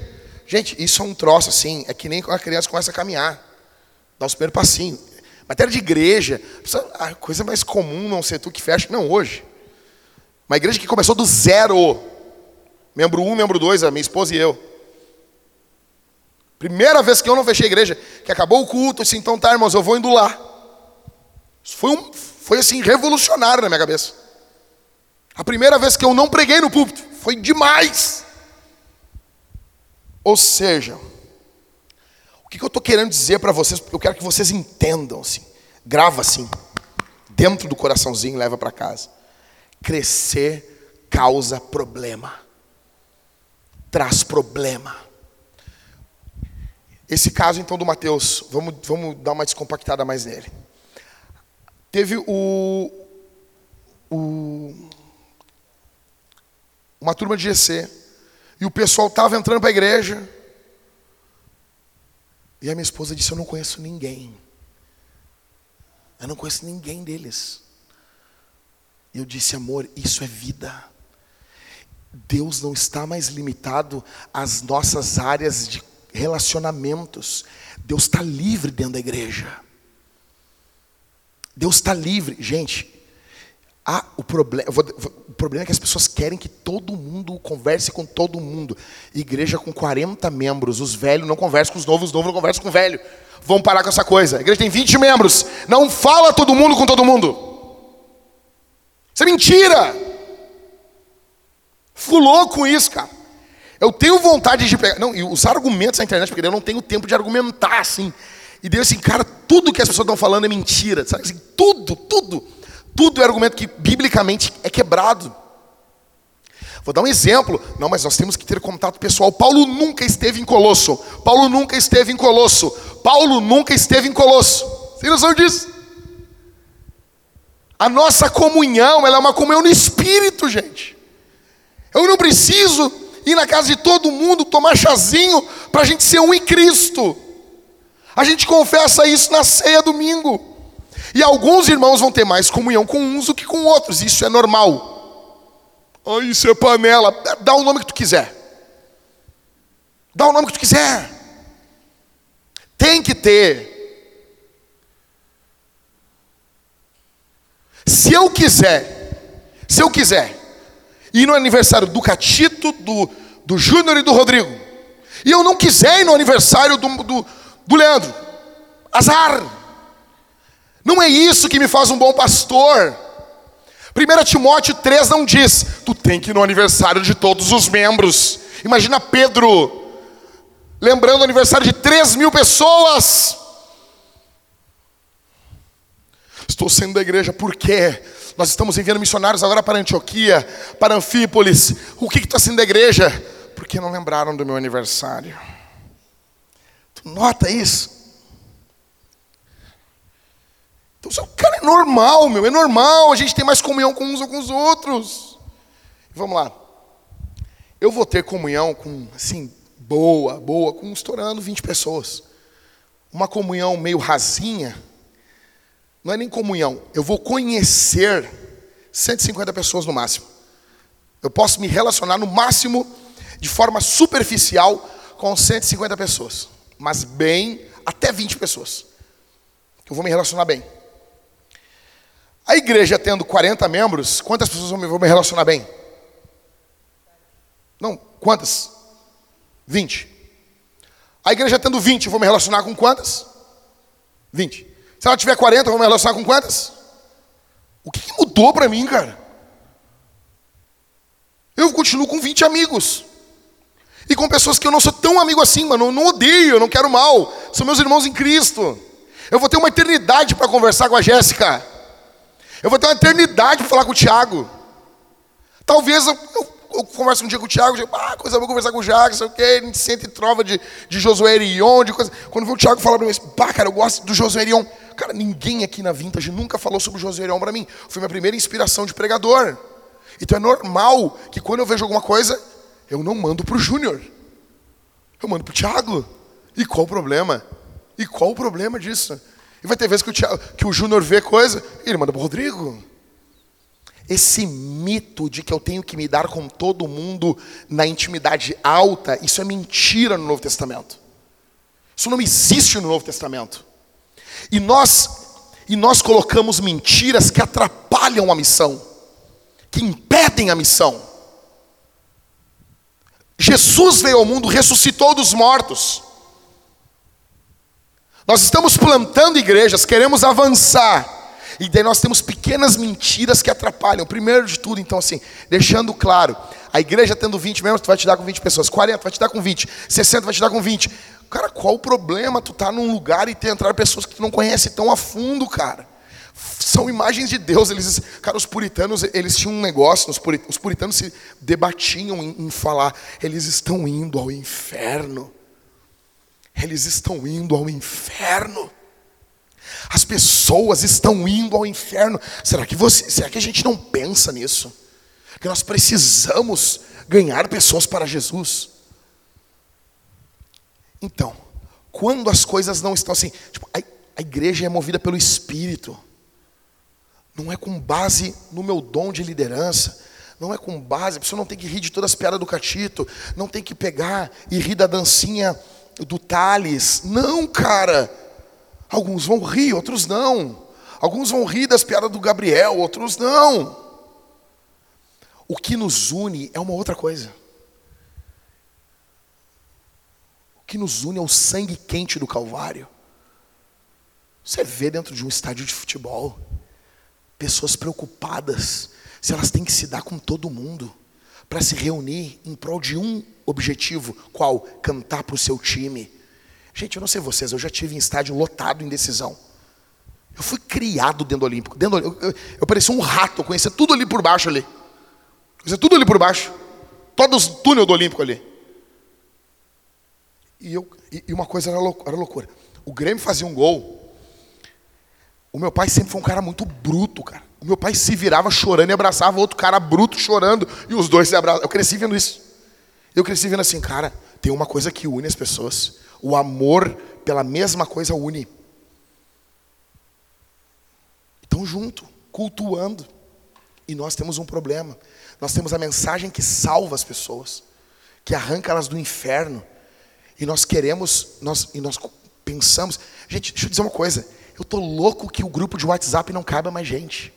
Gente, isso é um troço assim, é que nem a criança começa a caminhar, dá os primeiros passinhos. Matéria de igreja, a coisa mais comum não ser tu que fecha, não hoje. Uma igreja que começou do zero. Membro um, membro dois, a minha esposa e eu. Primeira vez que eu não fechei a igreja, que acabou o culto, assim, então tá, irmãos, eu vou indo lá. Isso foi, um, foi assim, revolucionário na minha cabeça. A primeira vez que eu não preguei no púlpito, foi demais. Ou seja, o que eu estou querendo dizer para vocês, eu quero que vocês entendam assim, grava assim, dentro do coraçãozinho, leva para casa. Crescer causa problema, traz problema. Esse caso então do Mateus, vamos, vamos dar uma descompactada mais nele. Teve o, o uma turma de GC, e o pessoal estava entrando para a igreja, e a minha esposa disse: Eu não conheço ninguém, eu não conheço ninguém deles. E eu disse: Amor, isso é vida. Deus não está mais limitado às nossas áreas de relacionamentos. Deus está livre dentro da igreja. Deus está livre. Gente, ah, o, problema, o problema é que as pessoas querem que todo mundo converse com todo mundo. Igreja com 40 membros, os velhos não conversam com os novos, os novos não conversam com o velho. Vamos parar com essa coisa. A igreja tem 20 membros, não fala todo mundo com todo mundo. Isso é mentira. Fulou com isso, cara. Eu tenho vontade de pegar. Não, e os argumentos na internet, porque eu não tenho tempo de argumentar assim. E Deus assim, cara, tudo que as pessoas estão falando é mentira. Sabe assim, tudo, tudo. Tudo é argumento que biblicamente é quebrado. Vou dar um exemplo. Não, mas nós temos que ter contato pessoal. Paulo nunca esteve em Colosso. Paulo nunca esteve em Colosso. Paulo nunca esteve em Colosso. Você noção disso? A nossa comunhão, ela é uma comunhão no espírito, gente. Eu não preciso ir na casa de todo mundo tomar chazinho para a gente ser um em Cristo. A gente confessa isso na ceia domingo. E alguns irmãos vão ter mais comunhão com uns do que com outros, isso é normal. Ah, isso é panela. Dá o nome que tu quiser. Dá o nome que tu quiser. Tem que ter. Se eu quiser, se eu quiser, ir no aniversário do Catito, do, do Júnior e do Rodrigo, e eu não quiser ir no aniversário do, do, do Leandro, azar. Não é isso que me faz um bom pastor. 1 Timóteo 3 não diz, tu tem que ir no aniversário de todos os membros. Imagina Pedro, lembrando o aniversário de 3 mil pessoas. Estou saindo da igreja porque nós estamos enviando missionários agora para Antioquia, para Anfípolis. O que, está saindo da igreja? Porque não lembraram do meu aniversário. Nota isso? Então, cara, é normal, meu, é normal. A gente tem mais comunhão com uns ou com os outros. Vamos lá. Eu vou ter comunhão com, assim, boa, boa, com estourando 20 pessoas. Uma comunhão meio rasinha, não é nem comunhão. Eu vou conhecer 150 pessoas no máximo. Eu posso me relacionar no máximo de forma superficial com 150 pessoas, mas bem até 20 pessoas. Eu vou me relacionar bem. A igreja tendo 40 membros, quantas pessoas vão me relacionar bem? Não, quantas? 20. A igreja tendo 20, eu vou me relacionar com quantas? 20. Se ela tiver 40, eu vou me relacionar com quantas? O que, que mudou para mim, cara? Eu continuo com 20 amigos. E com pessoas que eu não sou tão amigo assim, mano. Eu não odeio, eu não quero mal. São meus irmãos em Cristo. Eu vou ter uma eternidade para conversar com a Jéssica. Eu vou ter uma eternidade para falar com o Tiago. Talvez eu, eu, eu converse um dia com o Tiago, digo, ah, coisa boa conversar com o Tiago, sei o quê, a gente sente trova de, de Josué Erion, de coisa. Quando o Tiago fala para mim, pá, cara, eu gosto do Josué Erion. Cara, ninguém aqui na Vintage nunca falou sobre o Josué Erion para mim. Foi minha primeira inspiração de pregador. Então é normal que quando eu vejo alguma coisa, eu não mando para o Júnior. Eu mando para o Tiago. E qual o problema? E qual o problema disso? E vai ter vezes que o, que o Júnior vê coisa e ele manda para o Rodrigo. Esse mito de que eu tenho que me dar com todo mundo na intimidade alta, isso é mentira no Novo Testamento. Isso não existe no Novo Testamento. E nós e nós colocamos mentiras que atrapalham a missão, que impedem a missão. Jesus veio ao mundo, ressuscitou dos mortos. Nós estamos plantando igrejas, queremos avançar. E daí nós temos pequenas mentiras que atrapalham. Primeiro de tudo, então, assim, deixando claro: a igreja tendo 20 membros, tu vai te dar com 20 pessoas, 40 vai te dar com 20, 60 vai te dar com 20. Cara, qual o problema tu tá num lugar e ter entrar pessoas que tu não conhece tão a fundo, cara? São imagens de Deus. Eles, cara, os puritanos, eles tinham um negócio, os puritanos, os puritanos se debatiam em, em falar, eles estão indo ao inferno. Eles estão indo ao inferno. As pessoas estão indo ao inferno. Será que você, será que a gente não pensa nisso? Que nós precisamos ganhar pessoas para Jesus. Então, quando as coisas não estão assim, tipo, a, a igreja é movida pelo Espírito. Não é com base no meu dom de liderança. Não é com base, a pessoa não tem que rir de todas as piadas do Catito, não tem que pegar e rir da dancinha do Thales. Não, cara. Alguns vão rir, outros não. Alguns vão rir das piadas do Gabriel, outros não. O que nos une é uma outra coisa. O que nos une é o sangue quente do Calvário. Você vê dentro de um estádio de futebol pessoas preocupadas se elas têm que se dar com todo mundo para se reunir em prol de um objetivo, qual? Cantar para o seu time. Gente, eu não sei vocês, eu já tive em estádio lotado em decisão. Eu fui criado dentro do Olímpico. Dentro do, eu, eu, eu, parecia um rato, eu conhecia tudo ali por baixo ali. Conhecia tudo ali por baixo. Todos os túneis do Olímpico ali. E, eu, e, e uma coisa era, lou, era loucura. O Grêmio fazia um gol. O meu pai sempre foi um cara muito bruto, cara. O meu pai se virava chorando e abraçava outro cara bruto chorando. E os dois se abraçavam. Eu cresci vendo isso. Eu cresci vendo assim, cara, tem uma coisa que une as pessoas. O amor pela mesma coisa une. Estão junto, cultuando. E nós temos um problema. Nós temos a mensagem que salva as pessoas, que arranca elas do inferno. E nós queremos, nós, e nós pensamos. Gente, deixa eu dizer uma coisa. Eu tô louco que o grupo de WhatsApp não caiba mais gente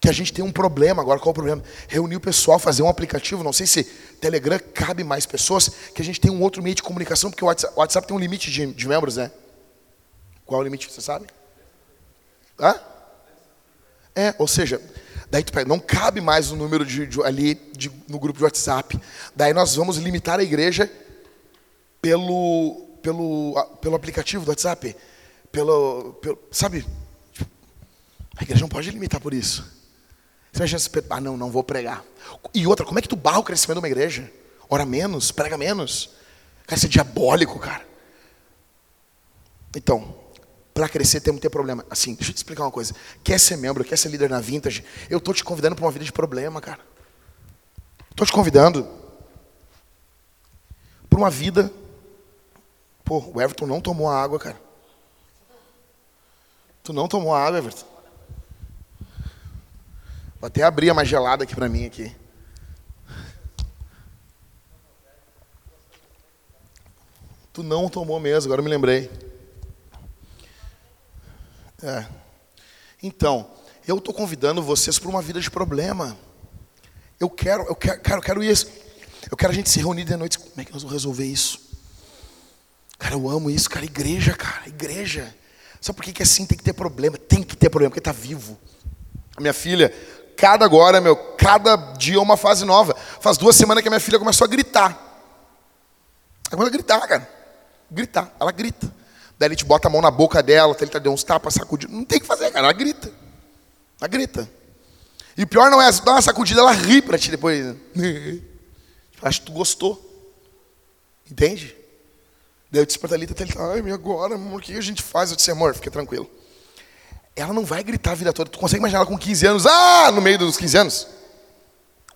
que a gente tem um problema agora. Qual é o problema? Reunir o pessoal, fazer um aplicativo. Não sei se Telegram cabe mais pessoas, que a gente tem um outro meio de comunicação, porque o WhatsApp, WhatsApp tem um limite de, de, membros, né? Qual é o limite, você sabe? Hã? É, ou seja, daí tu pega, não cabe mais o número de, de ali de, no grupo de WhatsApp. Daí nós vamos limitar a igreja pelo, pelo, pelo aplicativo do WhatsApp. Pelo, pelo sabe? A igreja não pode limitar por isso. Você já se ah, não, não vou pregar. E outra, como é que tu barra o crescimento de uma igreja? Ora menos, prega menos. Cara, isso é diabólico, cara. Então, para crescer temos que ter problema. Assim, deixa eu te explicar uma coisa. Quer ser membro, quer ser líder na Vintage? Eu estou te convidando para uma vida de problema, cara. Estou te convidando para uma vida. Pô, o Everton não tomou a água, cara. Tu não tomou água, Everton. Vou até abrir a mais gelada aqui para mim aqui. Tu não tomou mesmo, agora me lembrei. É. Então, eu estou convidando vocês para uma vida de problema. Eu quero, eu quero, cara, eu quero isso. Eu quero a gente se reunir de noite. Como é que nós vamos resolver isso? Cara, eu amo isso, cara. Igreja, cara, igreja. Sabe por que, que assim tem que ter problema? Tem que ter problema, porque está vivo. A minha filha, cada agora, meu, cada dia é uma fase nova. Faz duas semanas que a minha filha começou a gritar. Começa a gritar, cara. Gritar. Ela grita. Daí a gente bota a mão na boca dela, ele tá dando uns tapas, sacudindo. Não tem o que fazer, cara. Ela grita. Ela grita. E o pior não é dar uma sacudida, ela ri pra ti depois. Acho que tu gostou. Entende? Daí eu disse pra Thalita, Thalita, ai, agora, amor, o que a gente faz? Eu disse, amor, fica tranquilo ela não vai gritar a vida toda. Tu consegue imaginar ela com 15 anos, ah, no meio dos 15 anos?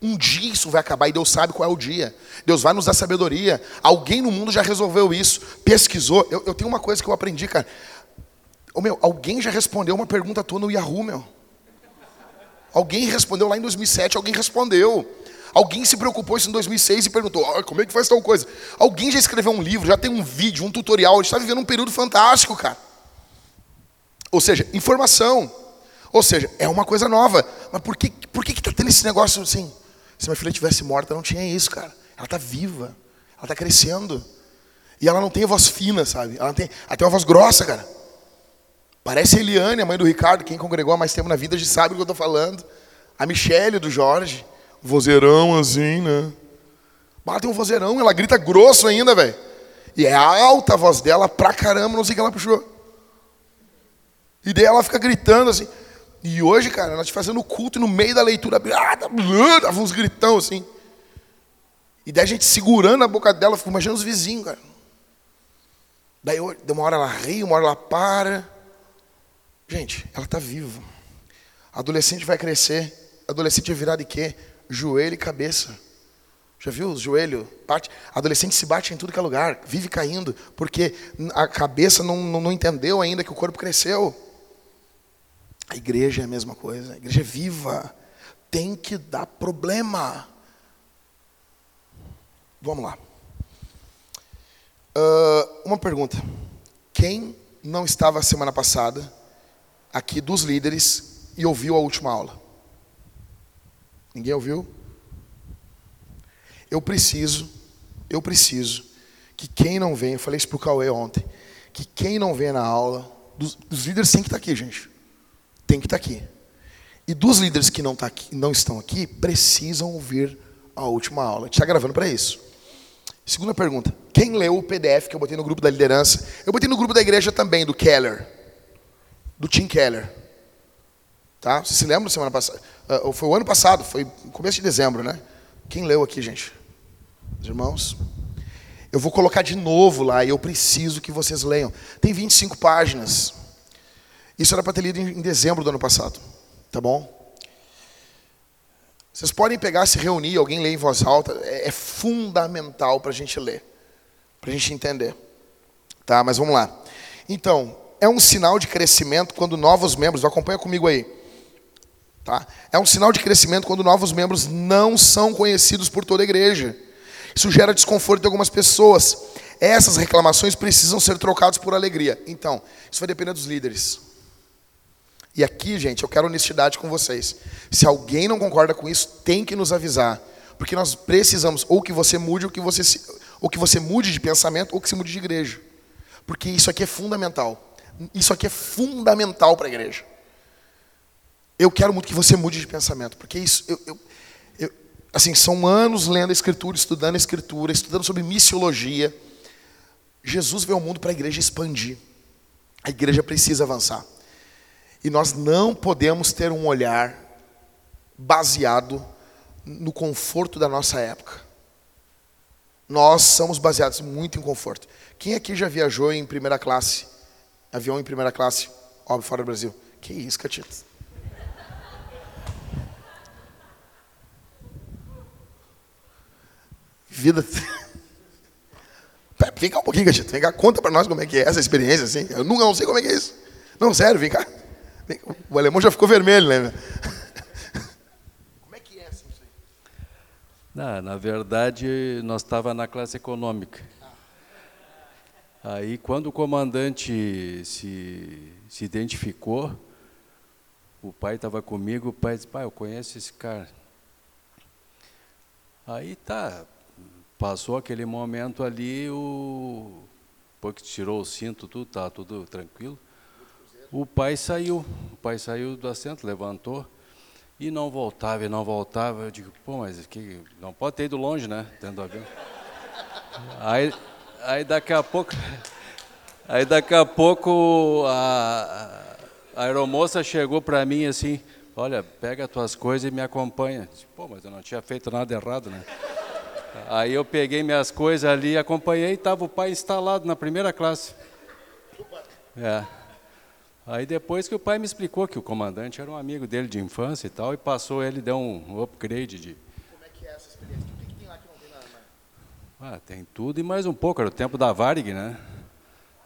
Um dia isso vai acabar e Deus sabe qual é o dia. Deus vai nos dar sabedoria. Alguém no mundo já resolveu isso, pesquisou. Eu, eu tenho uma coisa que eu aprendi, cara. Ô, meu, alguém já respondeu uma pergunta tua no Yahoo, meu. Alguém respondeu lá em 2007, alguém respondeu. Alguém se preocupou isso em 2006 e perguntou: oh, como é que faz tal coisa? Alguém já escreveu um livro, já tem um vídeo, um tutorial. A gente está vivendo um período fantástico, cara. Ou seja, informação. Ou seja, é uma coisa nova. Mas por que por que está tendo esse negócio assim? Se minha filha tivesse morta, não tinha isso, cara. Ela está viva. Ela está crescendo. E ela não tem voz fina, sabe? Ela tem, tem uma voz grossa, cara. Parece a Eliane, a mãe do Ricardo. Quem congregou há mais tempo na vida já sabe o que eu estou falando. A Michelle do Jorge. Vozeirão assim, né? Ela tem um vozeirão, ela grita grosso ainda, velho. E é alta a voz dela pra caramba, não sei o que ela puxou. E daí ela fica gritando assim. E hoje, cara, nós fazendo culto e no meio da leitura, tá, dava uns gritão assim. E daí a gente segurando a boca dela, fica imaginando os vizinhos, cara. Daí uma hora ela ri, uma hora ela para. Gente, ela está viva. Adolescente vai crescer. Adolescente vai virar de quê? Joelho e cabeça. Já viu os joelhos? Bate. Adolescente se bate em tudo que é lugar, vive caindo, porque a cabeça não, não, não entendeu ainda que o corpo cresceu. A igreja é a mesma coisa, a igreja é viva, tem que dar problema. Vamos lá. Uh, uma pergunta. Quem não estava semana passada aqui dos líderes e ouviu a última aula? Ninguém ouviu? Eu preciso, eu preciso que quem não vem, eu falei isso para o Cauê ontem, que quem não vem na aula, dos, dos líderes tem que estar tá aqui, gente. Tem que estar tá aqui. E dos líderes que não, tá aqui, não estão aqui, precisam ouvir a última aula. A gente está gravando para isso. Segunda pergunta. Quem leu o PDF que eu botei no grupo da liderança? Eu botei no grupo da igreja também, do Keller. Do Tim Keller. Tá? Você se lembra semana passada? Uh, foi o ano passado, foi começo de dezembro, né? Quem leu aqui, gente? Os irmãos? Eu vou colocar de novo lá e eu preciso que vocês leiam. Tem 25 páginas. Isso era para ter lido em dezembro do ano passado. Tá bom? Vocês podem pegar, se reunir, alguém ler em voz alta. É, é fundamental para a gente ler. Para a gente entender. Tá, mas vamos lá. Então, é um sinal de crescimento quando novos membros, acompanha comigo aí Tá? É um sinal de crescimento quando novos membros não são conhecidos por toda a igreja. Isso gera desconforto de algumas pessoas. Essas reclamações precisam ser trocadas por alegria. Então, isso vai depender dos líderes. E aqui, gente, eu quero honestidade com vocês. Se alguém não concorda com isso, tem que nos avisar. Porque nós precisamos ou que você mude, ou que você, se, ou que você mude de pensamento, ou que se mude de igreja. Porque isso aqui é fundamental. Isso aqui é fundamental para a igreja eu quero muito que você mude de pensamento, porque isso, eu, eu, eu, assim, são anos lendo a Escritura, estudando a Escritura, estudando sobre missiologia. Jesus veio ao mundo para a igreja expandir. A igreja precisa avançar. E nós não podemos ter um olhar baseado no conforto da nossa época. Nós somos baseados muito em conforto. Quem aqui já viajou em primeira classe? Avião em primeira classe, óbvio, fora do Brasil. Que isso, Catito? Vida. Vem cá um pouquinho, Gatito. Vem cá, conta para nós como é que é essa experiência, assim. Eu não, não sei como é que é isso. Não, sério, vem cá. Vem, o alemão já ficou vermelho, né? Como é que é assim isso aí? Não, na verdade, nós estávamos na classe econômica. Aí, quando o comandante se, se identificou, o pai estava comigo, o pai disse, pai, eu conheço esse cara. Aí tá, Passou aquele momento ali, o depois que tirou o cinto, tudo tá tudo tranquilo. O pai saiu, o pai saiu do assento, levantou e não voltava, e não voltava. Eu digo, pô, mas que não pode ter ido longe, né? Dentro do avião. Aí, aí daqui a pouco, aí daqui a pouco a, a aeromoça chegou para mim assim, olha, pega as tuas coisas e me acompanha. Disse, pô, mas eu não tinha feito nada errado, né? Aí eu peguei minhas coisas ali, acompanhei e estava o pai instalado na primeira classe. É. Aí depois que o pai me explicou que o comandante era um amigo dele de infância e tal, e passou ele, deu um upgrade de. Como é que é essa experiência? O que, tem lá que não tem nada Ah, tem tudo e mais um pouco. Era o tempo da Varig, né?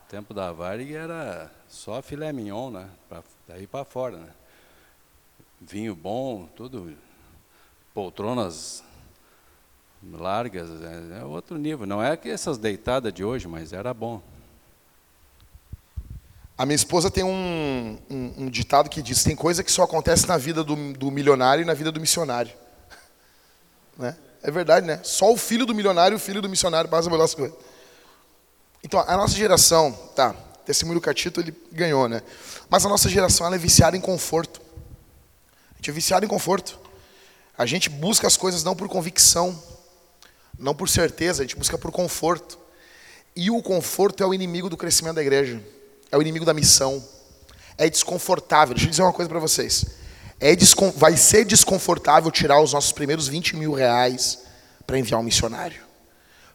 O tempo da Varig era só filé mignon, né? Pra, daí para fora, né? vinho bom, tudo, poltronas largas, é, é outro nível. Não é que essas deitadas de hoje, mas era bom. A minha esposa tem um, um, um, ditado que diz: tem coisa que só acontece na vida do, do milionário e na vida do missionário. Né? É verdade, né? Só o filho do milionário e o filho do missionário passam pelas coisas. Então, a nossa geração, tá, testemunho do Catito, ele ganhou, né? Mas a nossa geração, ela é viciada em conforto. A gente é viciado em conforto. A gente busca as coisas não por convicção, não por certeza, a gente busca por conforto. E o conforto é o inimigo do crescimento da igreja é o inimigo da missão. É desconfortável. Deixa eu dizer uma coisa para vocês. É descon... Vai ser desconfortável tirar os nossos primeiros 20 mil reais para enviar um missionário.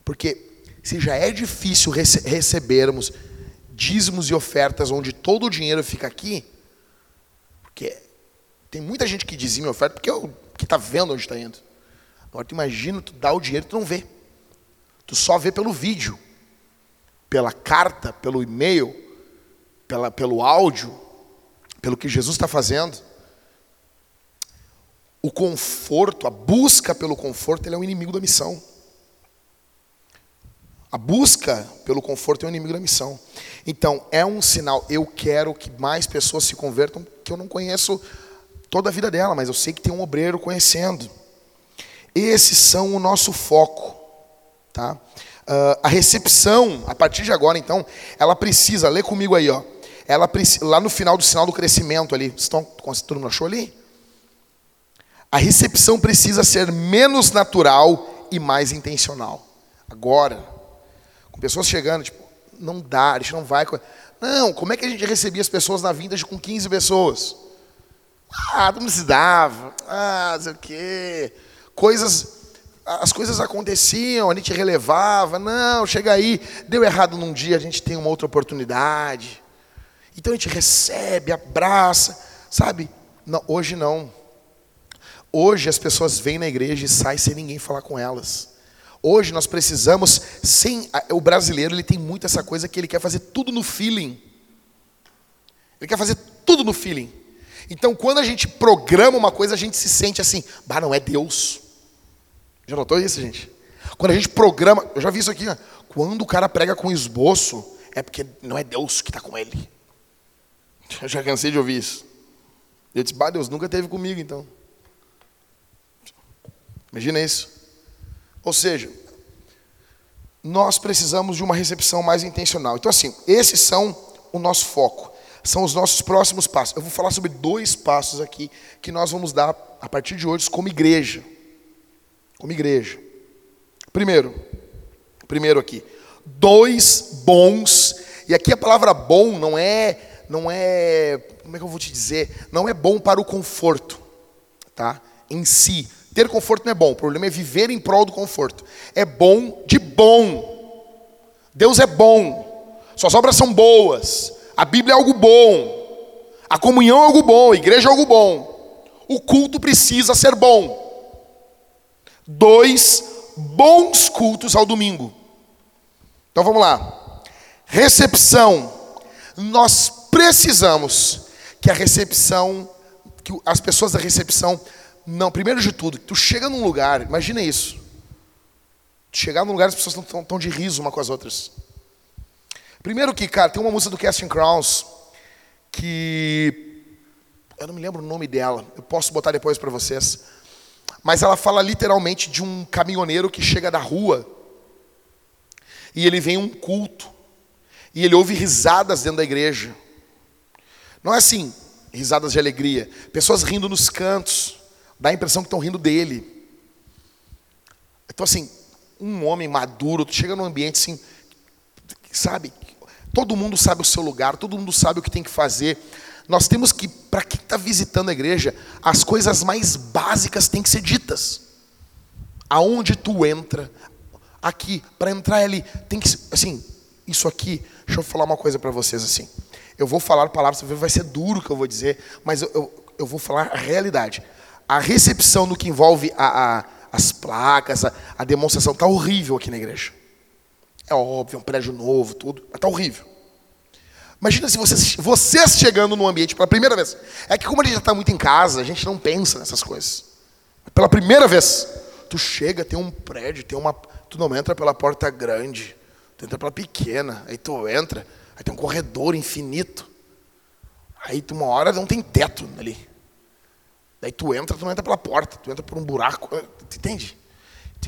Porque se já é difícil rece... recebermos dízimos e ofertas onde todo o dinheiro fica aqui, porque tem muita gente que dizima e oferta porque que está vendo onde está indo. Agora tu imagina, tu dá o dinheiro e tu não vê. Tu só vê pelo vídeo, pela carta, pelo e-mail, pela, pelo áudio, pelo que Jesus está fazendo. O conforto, a busca pelo conforto, ele é o inimigo da missão. A busca pelo conforto é o inimigo da missão. Então, é um sinal. Eu quero que mais pessoas se convertam, que eu não conheço toda a vida dela, mas eu sei que tem um obreiro conhecendo. Esses são o nosso foco. Tá? Uh, a recepção, a partir de agora, então, ela precisa, lê comigo aí, ó ela lá no final do sinal do crescimento ali, estão, todo mundo achou ali? A recepção precisa ser menos natural e mais intencional. Agora, com pessoas chegando, tipo, não dá, a gente não vai. Não, como é que a gente recebia as pessoas na vinda com 15 pessoas? Ah, não se dava. Ah, não sei o quê. Coisas, as coisas aconteciam, a gente relevava. Não, chega aí, deu errado num dia, a gente tem uma outra oportunidade. Então a gente recebe, abraça, sabe? Não, hoje não. Hoje as pessoas vêm na igreja e saem sem ninguém falar com elas. Hoje nós precisamos, sem o brasileiro ele tem muito essa coisa que ele quer fazer tudo no feeling. Ele quer fazer tudo no feeling. Então quando a gente programa uma coisa, a gente se sente assim, bah, não é Deus. Já notou isso, gente? Quando a gente programa, eu já vi isso aqui, ó, quando o cara prega com esboço, é porque não é Deus que está com ele. Eu já cansei de ouvir isso. Eu disse, bah, Deus nunca teve comigo então. Imagina isso. Ou seja, nós precisamos de uma recepção mais intencional. Então, assim, esses são o nosso foco, são os nossos próximos passos. Eu vou falar sobre dois passos aqui que nós vamos dar a partir de hoje como igreja. Como igreja. Primeiro, primeiro aqui, dois bons, e aqui a palavra bom não é não é, como é que eu vou te dizer, não é bom para o conforto, tá? Em si, ter conforto não é bom, o problema é viver em prol do conforto. É bom de bom. Deus é bom. Suas obras são boas. A Bíblia é algo bom. A comunhão é algo bom, a igreja é algo bom. O culto precisa ser bom. Dois bons cultos ao domingo. Então vamos lá. Recepção. Nós precisamos que a recepção, que as pessoas da recepção, não, primeiro de tudo, tu chega num lugar, imagina isso. Chegar num lugar as pessoas estão tão de riso uma com as outras. Primeiro que, cara, tem uma música do Casting Crowns que eu não me lembro o nome dela. Eu posso botar depois para vocês. Mas ela fala literalmente de um caminhoneiro que chega da rua e ele vem um culto e ele ouve risadas dentro da igreja. Não é assim, risadas de alegria. Pessoas rindo nos cantos. Dá a impressão que estão rindo dele. Então, assim, um homem maduro, tu chega num ambiente assim, sabe? Todo mundo sabe o seu lugar, todo mundo sabe o que tem que fazer. Nós temos que, para quem está visitando a igreja, as coisas mais básicas têm que ser ditas. Aonde tu entra, aqui, para entrar ali, tem que, assim, isso aqui, deixa eu falar uma coisa para vocês assim. Eu vou falar palavras, vai ser duro o que eu vou dizer, mas eu, eu, eu, vou falar a realidade. A recepção no que envolve a, a, as placas, a, a demonstração, está horrível aqui na igreja. É óbvio, é um prédio novo, tudo, está horrível. Imagina se vocês, vocês chegando no ambiente pela primeira vez. É que como a gente já está muito em casa, a gente não pensa nessas coisas. Pela primeira vez, tu chega, tem um prédio, tem uma. Tu não entra pela porta grande, tu entra pela pequena. Aí tu entra, aí tem um corredor infinito. Aí tu, uma hora não tem teto ali. Daí tu entra, tu não entra pela porta, tu entra por um buraco. Tu entende?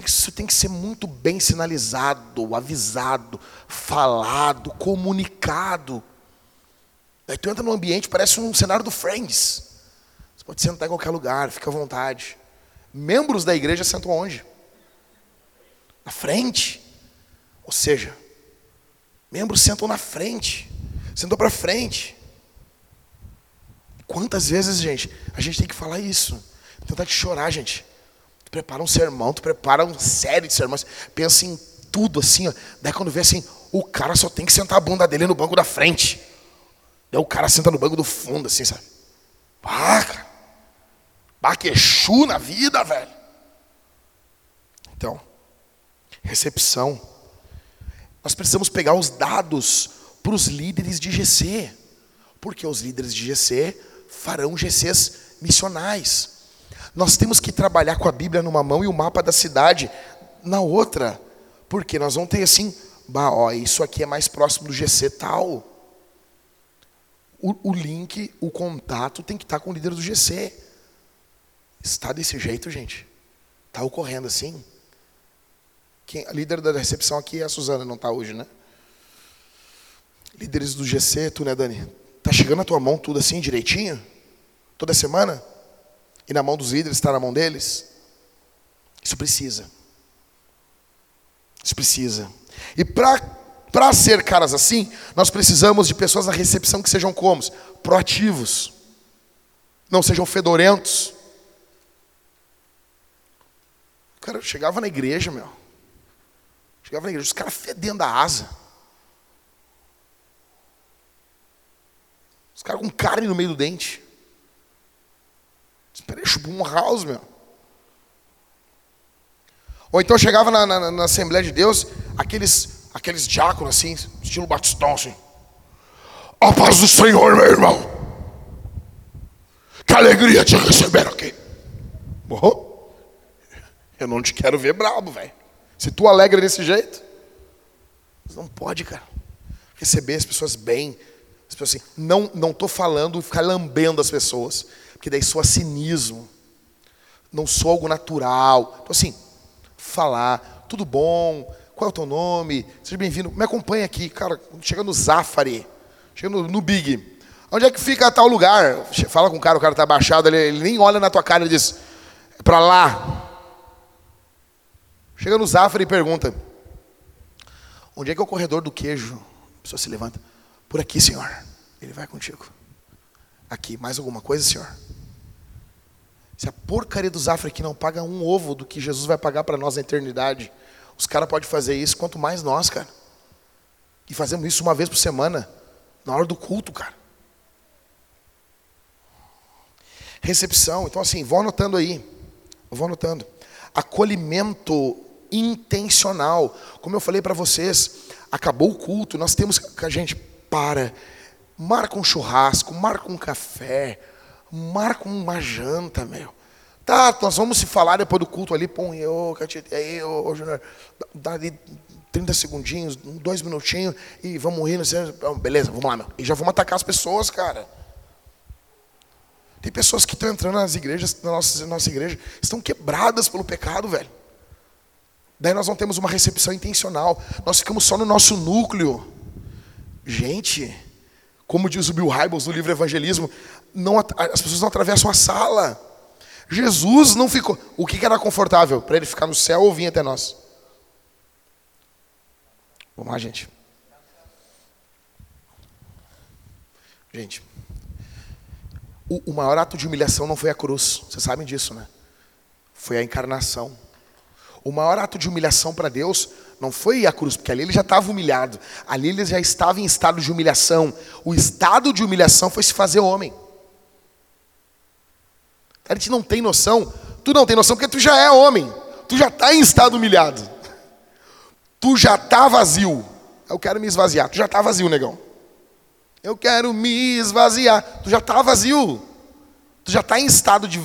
Isso tem que ser muito bem sinalizado, avisado, falado, comunicado. Daí tu entra no ambiente, parece um cenário do Friends. Você pode sentar em qualquer lugar, fica à vontade. Membros da igreja sentam onde? Na frente. Ou seja, membros sentam na frente. Sentam para frente. Quantas vezes, gente, a gente tem que falar isso? Tentar de chorar, gente. Tu prepara um sermão, tu prepara uma série de sermões, pensa em tudo assim, ó. Daí quando vê assim, o cara só tem que sentar a bunda dele no banco da frente. Daí o cara senta no banco do fundo, assim, sabe? Baquechu na vida, velho. Então, recepção. Nós precisamos pegar os dados para os líderes de GC. Porque os líderes de GC farão GCs missionais. Nós temos que trabalhar com a Bíblia numa mão e o mapa da cidade na outra. Porque nós vamos ter assim, bah, ó, isso aqui é mais próximo do GC tal. O, o link, o contato tem que estar com o líder do GC. Está desse jeito, gente? Está ocorrendo assim? Quem, a líder da recepção aqui é a Suzana, não está hoje, né? Líderes do GC, tu, né, Dani? Tá chegando na tua mão tudo assim, direitinho? Toda semana? E na mão dos líderes, está na mão deles? Isso precisa. Isso precisa. E para ser caras assim, nós precisamos de pessoas na recepção que sejam como? Proativos. Não sejam fedorentos. O cara chegava na igreja, meu. Chegava na igreja, os caras fedendo a asa. Os caras com carne no meio do dente. Espera chupou um house, meu. Ou então chegava na, na, na, Assembleia de Deus, aqueles, aqueles diáconos assim, estilo batistão assim. A paz do Senhor, meu irmão. Que alegria te receber aqui. Bom, eu não te quero ver brabo, velho. Se tu alegra desse jeito, não pode, cara. Receber as pessoas bem. As pessoas assim, não não tô falando ficar lambendo as pessoas que daí soa cinismo. Não sou algo natural. Então, assim, falar, tudo bom, qual é o teu nome? Seja bem-vindo. Me acompanha aqui, cara. Chega no Zafari, chega no, no, Big. Onde é que fica tal lugar? Fala com o cara, o cara está abaixado, ele, ele, nem olha na tua cara e diz: é para lá. Chega no Zafari e pergunta: onde é que é o corredor do queijo? A pessoa se levanta: por aqui, senhor. Ele vai contigo. Aqui, mais alguma coisa, senhor? Se a porcaria do Zafra aqui não paga um ovo do que Jesus vai pagar para nós na eternidade, os caras podem fazer isso, quanto mais nós, cara. E fazemos isso uma vez por semana, na hora do culto, cara. Recepção, então assim, vou anotando aí, vou anotando. Acolhimento intencional. Como eu falei para vocês, acabou o culto, nós temos que a gente para, marca um churrasco, marca um café, marca uma janta, meu. Tá, nós vamos se falar depois do culto ali, põe eu, aí, ô, ô Júnior, dá ali 30 segundinhos, dois minutinhos, e vamos rir, não beleza, vamos lá, meu. E já vamos atacar as pessoas, cara. Tem pessoas que estão entrando nas igrejas, na nossa, na nossa igreja, estão quebradas pelo pecado, velho. Daí nós não temos uma recepção intencional, nós ficamos só no nosso núcleo. Gente, como diz o Bill Hybels no livro Evangelismo, não, as pessoas não atravessam a sala. Jesus não ficou. O que, era confortável? Para ele ficar no céu ou vir até nós? Vamos lá, gente. Gente, o, o maior ato de humilhação não foi a cruz. Vocês sabem disso, né? Foi a encarnação. O maior ato de humilhação para Deus não foi a cruz, porque ali ele já estava humilhado. Ali ele já estava em estado de humilhação. O estado de humilhação foi se fazer homem. A gente não tem noção. Tu não tem noção porque tu já é homem. Tu já está em estado humilhado. Tu já está vazio. Eu quero me esvaziar. Tu já está vazio, negão. Eu quero me esvaziar. Tu já está vazio. Tu já está em estado de.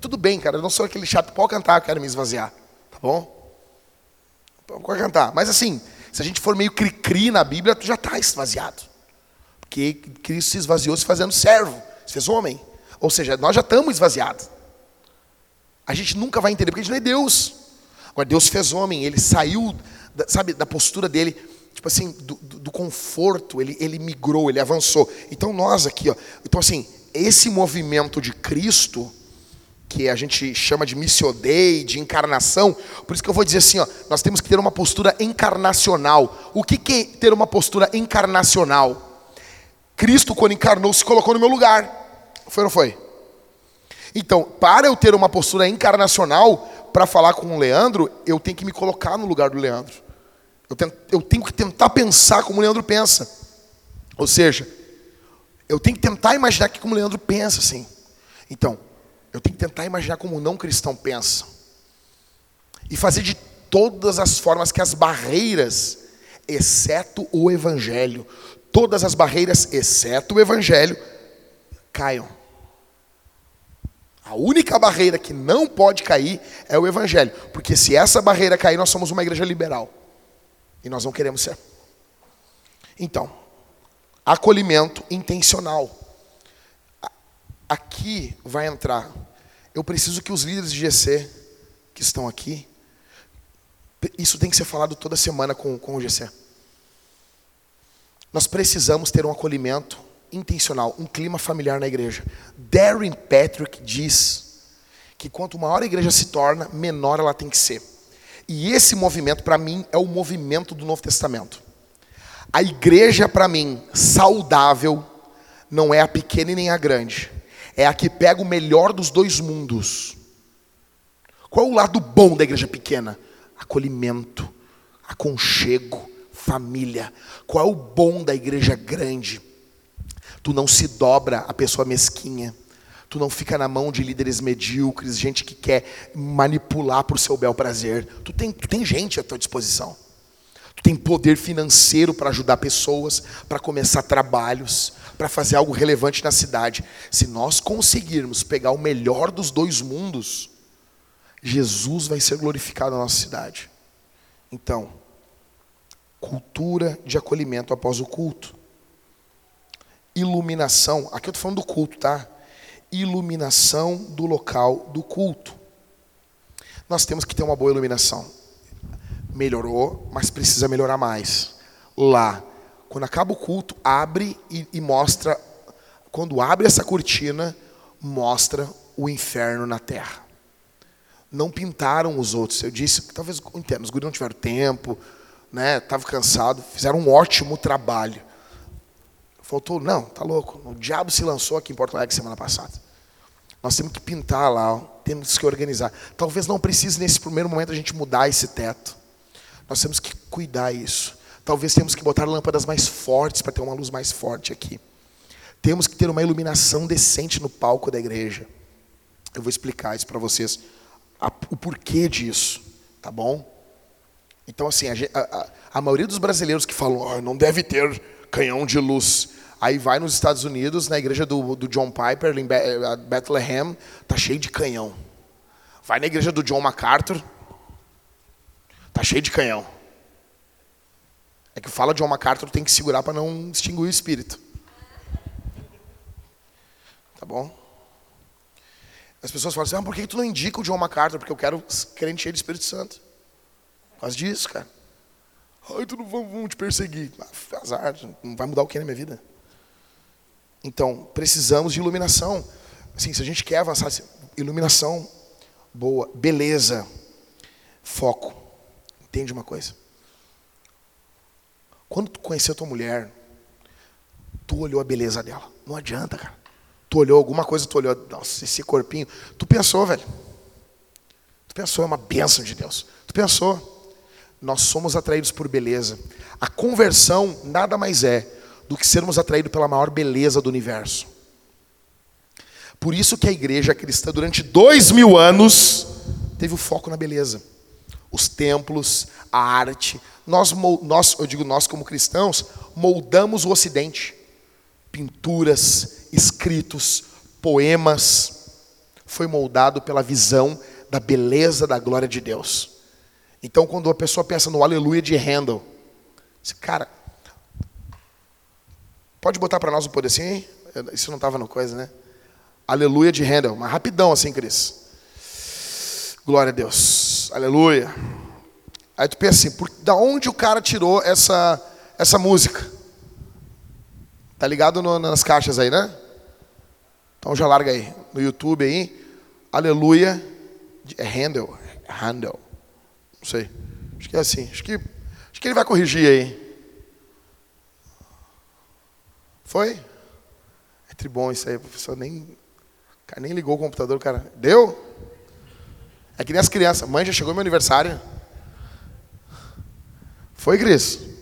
Tudo bem, cara. Eu não sou aquele chato. Pode cantar, eu quero me esvaziar. Tá bom? Pode cantar. Mas assim, se a gente for meio cri-cri na Bíblia, tu já está esvaziado. Porque Cristo se esvaziou se fazendo servo. Se fez homem. Ou seja, nós já estamos esvaziados. A gente nunca vai entender, porque a gente não é Deus. Agora, Deus fez homem, ele saiu, sabe, da postura dele, tipo assim, do, do, do conforto, ele, ele migrou, ele avançou. Então, nós aqui, ó, então assim, esse movimento de Cristo, que a gente chama de missiodei, de encarnação, por isso que eu vou dizer assim, ó, nós temos que ter uma postura encarnacional. O que, que é ter uma postura encarnacional? Cristo, quando encarnou, se colocou no meu lugar. Foi ou não foi? Então, para eu ter uma postura encarnacional, para falar com o Leandro, eu tenho que me colocar no lugar do Leandro. Eu, eu tenho que tentar pensar como o Leandro pensa. Ou seja, eu tenho que tentar imaginar que como o Leandro pensa, assim. Então, eu tenho que tentar imaginar como o não cristão pensa. E fazer de todas as formas que as barreiras, exceto o evangelho, todas as barreiras, exceto o evangelho, caiam. A única barreira que não pode cair é o Evangelho. Porque se essa barreira cair, nós somos uma igreja liberal. E nós não queremos ser. Então, acolhimento intencional. Aqui vai entrar. Eu preciso que os líderes de GC que estão aqui, isso tem que ser falado toda semana com, com o GC. Nós precisamos ter um acolhimento intencional, um clima familiar na igreja. Darren Patrick diz que quanto maior a igreja se torna, menor ela tem que ser. E esse movimento, para mim, é o movimento do Novo Testamento. A igreja, para mim, saudável, não é a pequena e nem a grande. É a que pega o melhor dos dois mundos. Qual é o lado bom da igreja pequena? Acolhimento, aconchego, família. Qual é o bom da igreja grande? Tu não se dobra a pessoa mesquinha. Tu não fica na mão de líderes medíocres, gente que quer manipular para o seu bel prazer. Tu tem, tu tem gente à tua disposição. Tu tem poder financeiro para ajudar pessoas, para começar trabalhos, para fazer algo relevante na cidade. Se nós conseguirmos pegar o melhor dos dois mundos, Jesus vai ser glorificado na nossa cidade. Então, cultura de acolhimento após o culto iluminação. Aqui eu estou falando do culto, tá? Iluminação do local do culto. Nós temos que ter uma boa iluminação. Melhorou, mas precisa melhorar mais. Lá, quando acaba o culto, abre e, e mostra. Quando abre essa cortina, mostra o inferno na terra. Não pintaram os outros. Eu disse talvez entendo, os guris não tiveram tempo, né? Estavam cansados, fizeram um ótimo trabalho Faltou, não, tá louco. O diabo se lançou aqui em Porto Alegre semana passada. Nós temos que pintar lá, ó, temos que organizar. Talvez não precise nesse primeiro momento a gente mudar esse teto. Nós temos que cuidar isso. Talvez temos que botar lâmpadas mais fortes para ter uma luz mais forte aqui. Temos que ter uma iluminação decente no palco da igreja. Eu vou explicar isso para vocês, a, o porquê disso, tá bom? Então, assim, a, a, a maioria dos brasileiros que falam, oh, não deve ter canhão de luz. Aí vai nos Estados Unidos, na igreja do, do John Piper, em eh, Bethlehem, tá cheio de canhão. Vai na igreja do John MacArthur, tá cheio de canhão. É que fala John MacArthur tem que segurar para não extinguir o espírito. Tá bom? As pessoas falam assim, ah, por que tu não indica o John MacArthur? Porque eu quero crente cheio de Espírito Santo. Faz disso, cara. Ai, tu não vão te perseguir. Ah, azar, não vai mudar o que na minha vida? Então, precisamos de iluminação. Assim, se a gente quer avançar, iluminação boa, beleza, foco. Entende uma coisa? Quando tu conheceu tua mulher, tu olhou a beleza dela. Não adianta, cara. Tu olhou alguma coisa, tu olhou, nossa, esse corpinho. Tu pensou, velho. Tu pensou, é uma bênção de Deus. Tu pensou. Nós somos atraídos por beleza. A conversão nada mais é do que sermos atraídos pela maior beleza do universo. Por isso que a igreja cristã, durante dois mil anos, teve o foco na beleza. Os templos, a arte. Nós, nós, eu digo nós como cristãos, moldamos o Ocidente. pinturas, escritos, poemas, foi moldado pela visão da beleza da glória de Deus. Então, quando a pessoa pensa no Aleluia de Handel, cara, pode botar para nós o poder assim? Isso não estava no coisa, né? Aleluia de Handel, mas rapidão assim, Cris. Glória a Deus, aleluia. Aí tu pensa assim, por, da onde o cara tirou essa, essa música? Tá ligado no, nas caixas aí, né? Então já larga aí, no YouTube aí, aleluia, é Handel, Handel, não sei, acho que é assim, acho que, acho que ele vai corrigir aí. Foi? É tribom isso aí, professor nem, cara nem ligou o computador, cara, deu? É que nem as crianças. Mãe, já chegou meu aniversário? Foi, Cris?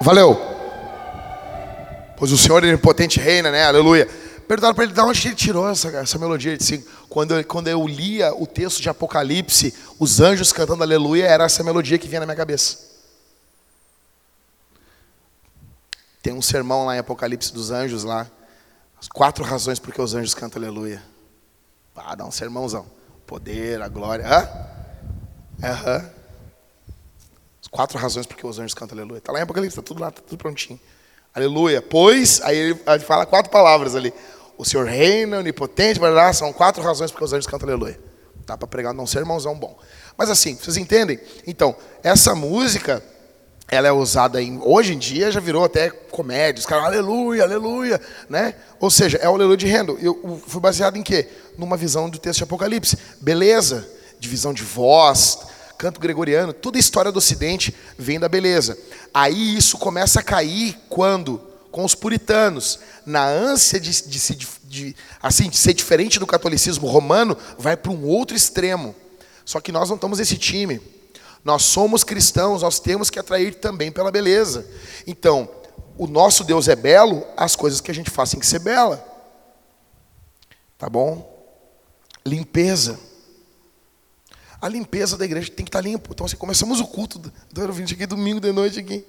Valeu. Pois o Senhor onipotente reina, né? Aleluia. Perguntaram para ele de onde ele tirou essa, essa melodia. Ele disse, quando, eu, quando eu lia o texto de Apocalipse, os anjos cantando aleluia, era essa melodia que vinha na minha cabeça. Tem um sermão lá em Apocalipse dos anjos lá. As quatro razões por que os anjos cantam aleluia. Ah, dá um sermãozão. Poder, a glória. Aham. Quatro razões porque os anjos cantam aleluia. Está lá em Apocalipse, está tudo lá, está tudo prontinho. Aleluia. Pois, aí ele, fala quatro palavras ali. O Senhor reina, onipotente, blá, são quatro razões porque os anjos cantam aleluia. Dá para pregar num sermãozão bom. Mas assim, vocês entendem? Então, essa música, ela é usada em, hoje em dia, já virou até comédia. Os caras, aleluia, aleluia, né? Ou seja, é o aleluia de rendo. Eu, fui baseado em quê? Numa visão do texto de Apocalipse. Beleza, divisão de voz, canto gregoriano, toda a história do Ocidente vem da beleza. Aí isso começa a cair quando? Com os puritanos. Na ânsia de, de, de, de assim, de ser diferente do catolicismo romano, vai para um outro extremo. Só que nós não estamos nesse time. Nós somos cristãos, nós temos que atrair também pela beleza. Então, o nosso Deus é belo, as coisas que a gente faz têm que ser bela. Tá bom? Limpeza. A limpeza da igreja tem que estar limpo. Então, assim, começamos o culto do Euro 20 aqui, domingo de noite aqui.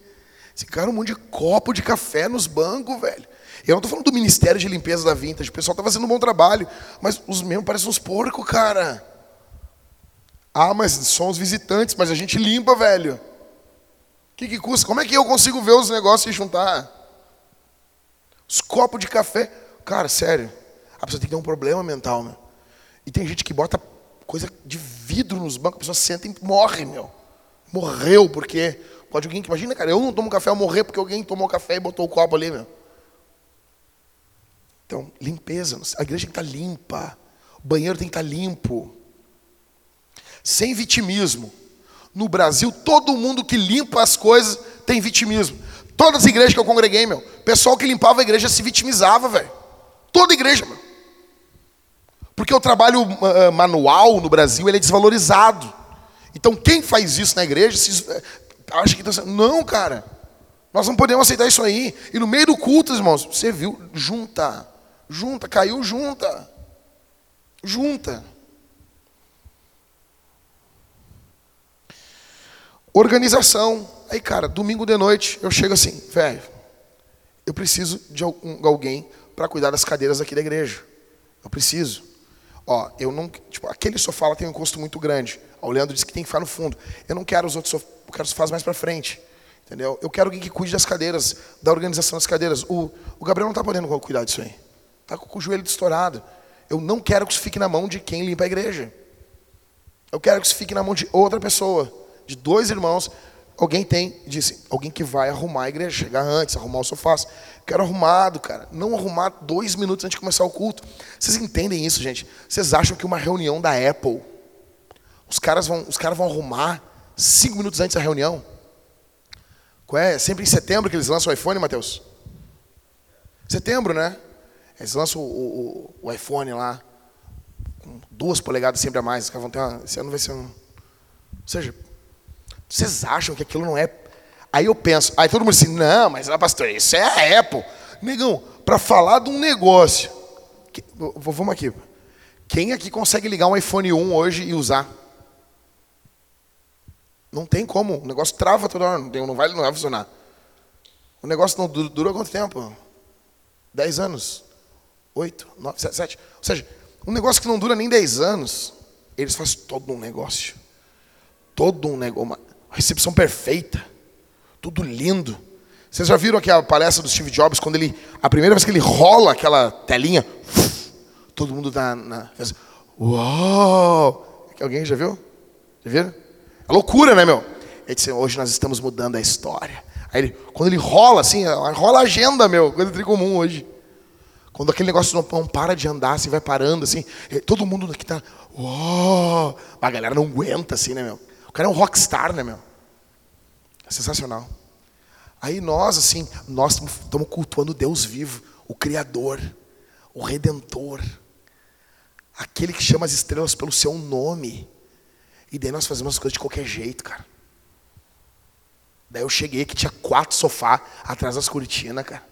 Esse cara, um monte de copo de café nos bancos, velho. Eu não estou falando do ministério de limpeza da Vintage. O pessoal está fazendo um bom trabalho. Mas os mesmos parecem uns porcos, cara. Ah, mas são os visitantes, mas a gente limpa, velho. O que, que custa? Como é que eu consigo ver os negócios e juntar? Os copos de café. Cara, sério. A pessoa tem que ter um problema mental, meu. E tem gente que bota coisa de vidro nos bancos, a pessoa senta e morre, meu. Morreu, porque pode alguém que imagina, cara, eu não tomo café, eu morrer porque alguém tomou café e botou o copo ali, meu. Então, limpeza, a igreja tem que estar limpa, o banheiro tem que estar limpo. Sem vitimismo. No Brasil, todo mundo que limpa as coisas tem vitimismo. Todas as igrejas que eu congreguei, meu, pessoal que limpava a igreja se vitimizava, velho. Toda igreja, meu. Porque o trabalho uh, manual no Brasil ele é desvalorizado. Então quem faz isso na igreja se, uh, acha que está não, cara. Nós não podemos aceitar isso aí. E no meio do culto, irmãos, você viu, junta, junta, caiu junta, junta. Organização. Aí, cara, domingo de noite eu chego assim, velho, eu preciso de alguém para cuidar das cadeiras aqui da igreja. Eu preciso. Ó, eu não, tipo, aquele sofá lá tem um encosto muito grande. O Leandro disse que tem que ficar no fundo. Eu não quero os outros sofás, eu quero sofás mais para frente. Entendeu? Eu quero alguém que cuide das cadeiras, da organização das cadeiras. O, o Gabriel não está podendo cuidar disso aí. Está com o joelho estourado. Eu não quero que isso fique na mão de quem limpa a igreja. Eu quero que isso fique na mão de outra pessoa, de dois irmãos. Alguém tem, disse, alguém que vai arrumar a igreja, chegar antes, arrumar o sofá. Quero arrumado, cara. Não arrumar dois minutos antes de começar o culto. Vocês entendem isso, gente? Vocês acham que uma reunião da Apple, os caras vão, os caras vão arrumar cinco minutos antes da reunião? Qual é? Sempre em setembro que eles lançam o iPhone, Matheus? Setembro, né? Eles lançam o, o, o iPhone lá, com duas polegadas sempre a mais. Os caras vão ter uma, esse ano vai ser um. Ou seja, vocês acham que aquilo não é. Aí eu penso, aí todo mundo assim, não, mas lá, pastor, isso é a Apple. Negão, para falar de um negócio. Que, vamos aqui. Quem aqui consegue ligar um iPhone 1 hoje e usar? Não tem como. O negócio trava toda hora. Não vai, não vai funcionar. O negócio não dura, dura quanto tempo? Dez anos. Oito, nove, sete, sete. Ou seja, um negócio que não dura nem dez anos, eles fazem todo um negócio. Todo um negócio. Recepção perfeita. Tudo lindo. Vocês já viram aquela palestra do Steve Jobs, quando ele. A primeira vez que ele rola aquela telinha, todo mundo tá na. Uau! Alguém já viu? Já viram? É loucura, né, meu? Ele disse, hoje nós estamos mudando a história. Aí ele, quando ele rola assim, rola a agenda, meu, coisa de comum hoje. Quando aquele negócio não, não, para de andar, assim, vai parando, assim, todo mundo aqui tá. Uou! A galera não aguenta, assim, né, meu? O cara é um rockstar, né, meu? É sensacional. Aí nós, assim, nós estamos cultuando Deus vivo, o Criador, o Redentor, aquele que chama as estrelas pelo seu nome. E daí nós fazemos as coisas de qualquer jeito, cara. Daí eu cheguei que tinha quatro sofás atrás das cortinas, cara.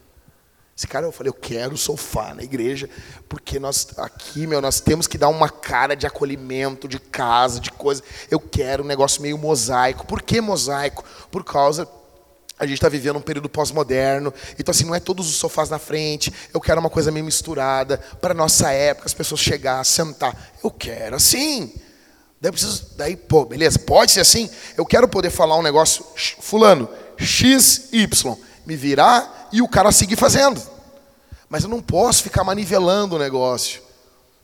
Esse cara, eu falei, eu quero sofá na igreja, porque nós aqui, meu, nós temos que dar uma cara de acolhimento, de casa, de coisa. Eu quero um negócio meio mosaico. Por que mosaico? Por causa a gente está vivendo um período pós-moderno, então assim, não é todos os sofás na frente, eu quero uma coisa meio misturada, para nossa época, as pessoas chegar, sentar. Eu quero assim. Daí, preciso, daí, pô, beleza, pode ser assim? Eu quero poder falar um negócio, fulano, X, Y, me virar e o cara seguir fazendo. Mas eu não posso ficar manivelando o negócio.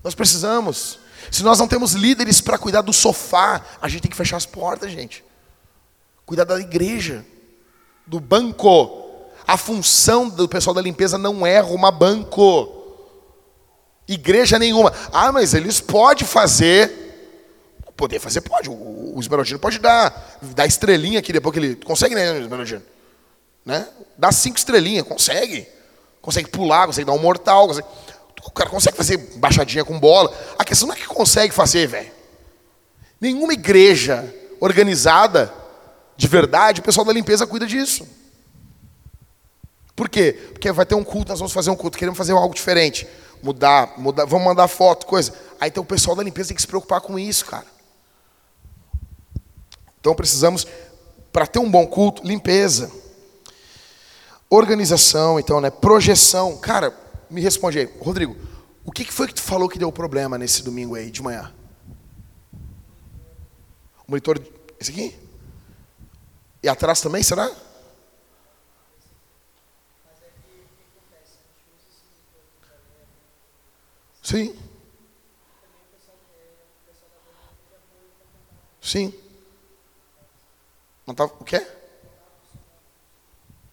Nós precisamos. Se nós não temos líderes para cuidar do sofá, a gente tem que fechar as portas, gente. Cuidar da igreja, do banco. A função do pessoal da limpeza não é arrumar banco. Igreja nenhuma. Ah, mas eles podem fazer Poder fazer pode. O, Esmeraldino pode dar. Dar estrelinha aqui depois que ele. Consegue, né, Esmeraldino? Né? Dá cinco estrelinhas, consegue. Consegue pular, consegue dar um mortal. Consegue... O cara consegue fazer baixadinha com bola. A questão não é que consegue fazer, velho. Nenhuma igreja organizada, de verdade, o pessoal da limpeza cuida disso. Por quê? Porque vai ter um culto, nós vamos fazer um culto, queremos fazer algo diferente. Mudar, mudar, vamos mandar foto, coisa. Aí então o pessoal da limpeza tem que se preocupar com isso, cara. Então precisamos, para ter um bom culto, limpeza. Organização, então, né? Projeção. Cara, me responde aí. Rodrigo, o que foi que tu falou que deu problema nesse domingo aí, de manhã? O monitor. Esse aqui? E atrás também, será? Sim. Sim. Não tava, o quê?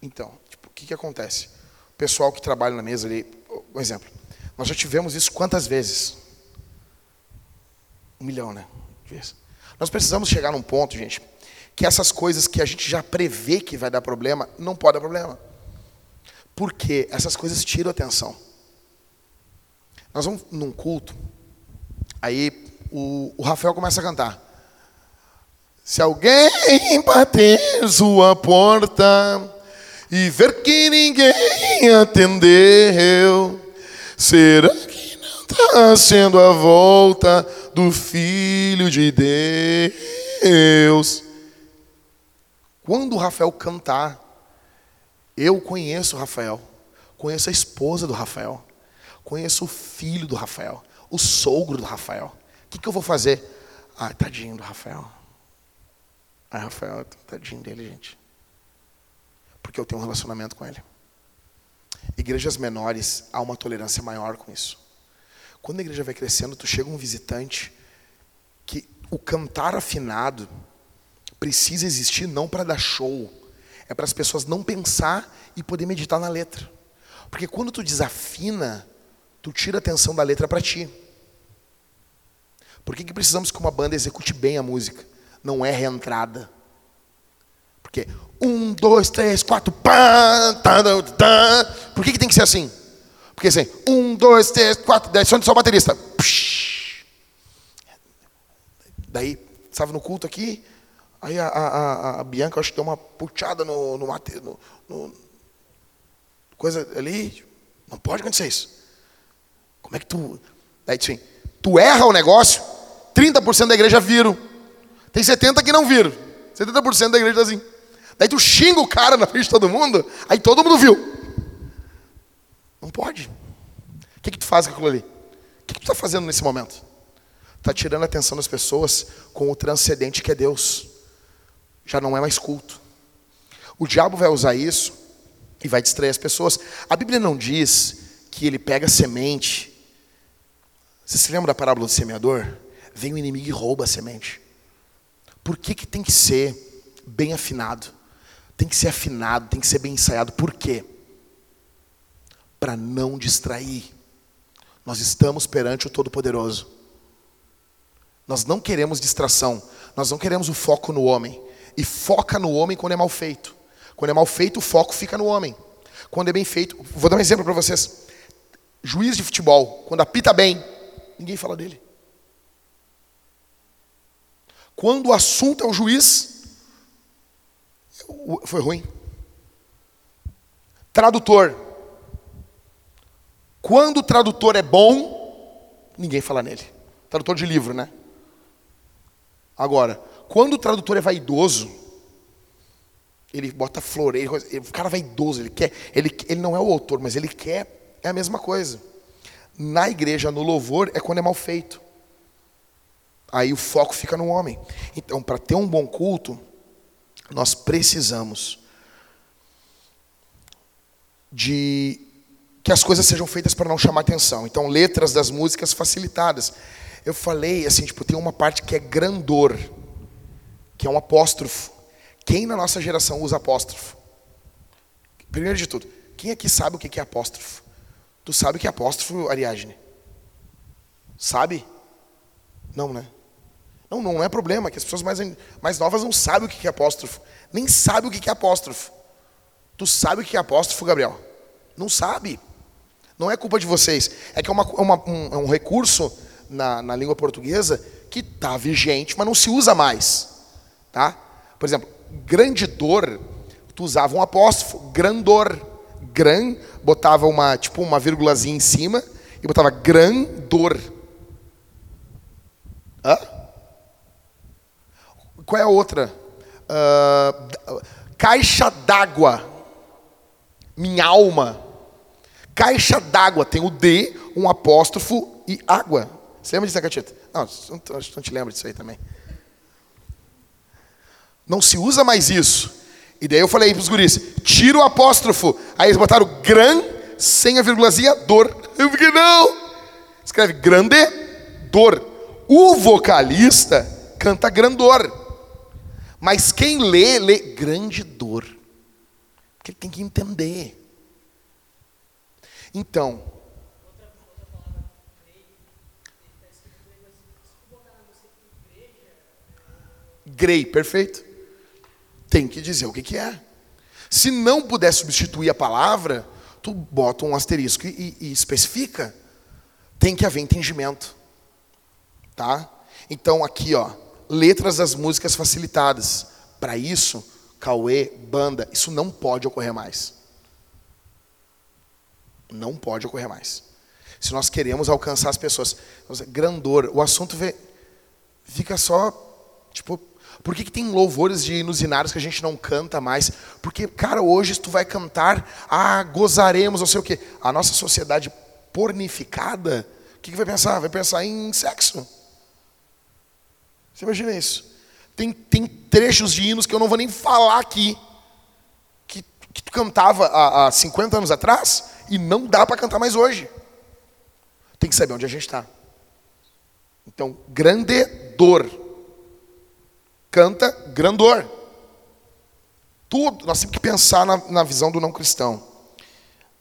Então, tipo, que, que acontece? O pessoal que trabalha na mesa ali, um exemplo. Nós já tivemos isso quantas vezes? Um milhão, né? Nós precisamos chegar num ponto, gente, que essas coisas que a gente já prevê que vai dar problema, não pode dar problema. Porque essas coisas tiram atenção. Nós vamos num culto, aí o, o Rafael começa a cantar. Se alguém bater sua porta e ver que ninguém atendeu, será que não está sendo a volta do Filho de Deus? Quando o Rafael cantar, eu conheço o Rafael, conheço a esposa do Rafael, conheço o filho do Rafael, o sogro do Rafael. O que, que eu vou fazer? Ah, tadinho do Rafael. Aí Rafael, tadinho dele, gente. Porque eu tenho um relacionamento com ele. Igrejas menores, há uma tolerância maior com isso. Quando a igreja vai crescendo, tu chega um visitante que o cantar afinado precisa existir não para dar show, é para as pessoas não pensar e poder meditar na letra. Porque quando tu desafina, tu tira a atenção da letra para ti. Por que, que precisamos que uma banda execute bem a música? Não é reentrada. Porque um, dois, três, quatro, pá, tá, tá. Por que, que tem que ser assim? Porque assim, um, dois, três, quatro, dez, só o baterista. Psh. Daí, estava no culto aqui, aí a, a, a, Bianca, acho que deu uma puxada no, no, no, no coisa ali. Não pode acontecer isso. Como é que tu. Daí, assim, tu erra o negócio, 30% da igreja viram. Tem 70% que não viram. 70% da igreja está assim. Daí tu xinga o cara na frente de todo mundo, aí todo mundo viu. Não pode. O que, que tu faz com aquilo ali? O que, que tu está fazendo nesse momento? Está tirando a atenção das pessoas com o transcendente que é Deus. Já não é mais culto. O diabo vai usar isso e vai distrair as pessoas. A Bíblia não diz que ele pega semente. Você se lembra da parábola do semeador? Vem o inimigo e rouba a semente. Por que, que tem que ser bem afinado? Tem que ser afinado, tem que ser bem ensaiado. Por quê? Para não distrair. Nós estamos perante o Todo-Poderoso. Nós não queremos distração. Nós não queremos o foco no homem. E foca no homem quando é mal feito. Quando é mal feito, o foco fica no homem. Quando é bem feito, vou dar um exemplo para vocês. Juiz de futebol, quando apita bem, ninguém fala dele. Quando o assunto é o juiz, foi ruim. Tradutor. Quando o tradutor é bom, ninguém fala nele. Tradutor de livro, né? Agora, quando o tradutor é vaidoso, ele bota floreio, o cara é vaidoso, ele quer, ele, ele não é o autor, mas ele quer, é a mesma coisa. Na igreja, no louvor, é quando é mal feito. Aí o foco fica no homem. Então, para ter um bom culto, nós precisamos de que as coisas sejam feitas para não chamar atenção. Então, letras das músicas facilitadas. Eu falei assim, tipo, tem uma parte que é grandor, que é um apóstrofo. Quem na nossa geração usa apóstrofo? Primeiro de tudo, quem aqui sabe o que é apóstrofo? Tu sabe o que é apóstrofo, Ariadne? Sabe? Não, né? Não, não é problema, que as pessoas mais, mais novas não sabem o que é apóstrofo. Nem sabem o que é apóstrofo. Tu sabe o que é apóstrofo, Gabriel? Não sabe. Não é culpa de vocês. É que é, uma, é uma, um, é um, recurso na, na língua portuguesa que está vigente, mas não se usa mais. Tá? Por exemplo, grande dor, tu usava um apóstrofo, grandor. Gran, botava uma, tipo uma vírgulazinha em cima e botava grandor. Hã? Qual é a outra? Uh, caixa d'água. Minha alma. Caixa d'água. Tem o D, um apóstrofo e água. Você lembra disso, Catita? Não, não, não te lembro disso aí também. Não se usa mais isso. E daí eu falei para os guris, tira o apóstrofo. Aí eles botaram gran, sem a vírgulazinha, dor. Eu fiquei, não. Escreve grande, dor. O vocalista canta grandor. Mas quem lê, lê grande dor. Porque ele tem que entender. Então, Grey, perfeito. Tem que dizer o que, que é. Se não puder substituir a palavra, tu bota um asterisco e, e especifica. Tem que haver entendimento. Tá? Então aqui, ó, letras das músicas facilitadas. Para isso, Cauê, banda, isso não pode ocorrer mais. Não pode ocorrer mais. Se nós queremos alcançar as pessoas, grandor, o assunto vê, fica só, tipo, por que, que tem louvores de inusinários que a gente não canta mais? Porque, cara, hoje tu vai cantar, ah, gozaremos, não sei o quê. A nossa sociedade pornificada, o que, que vai pensar? Vai pensar em sexo. Você imagina isso? Tem, tem trechos de hinos que eu não vou nem falar aqui, que, que tu cantava há, há 50 anos atrás e não dá para cantar mais hoje. tem que saber onde a gente está. Então, grandedor. Canta grandor. Tudo, nós temos que pensar na, na visão do não cristão.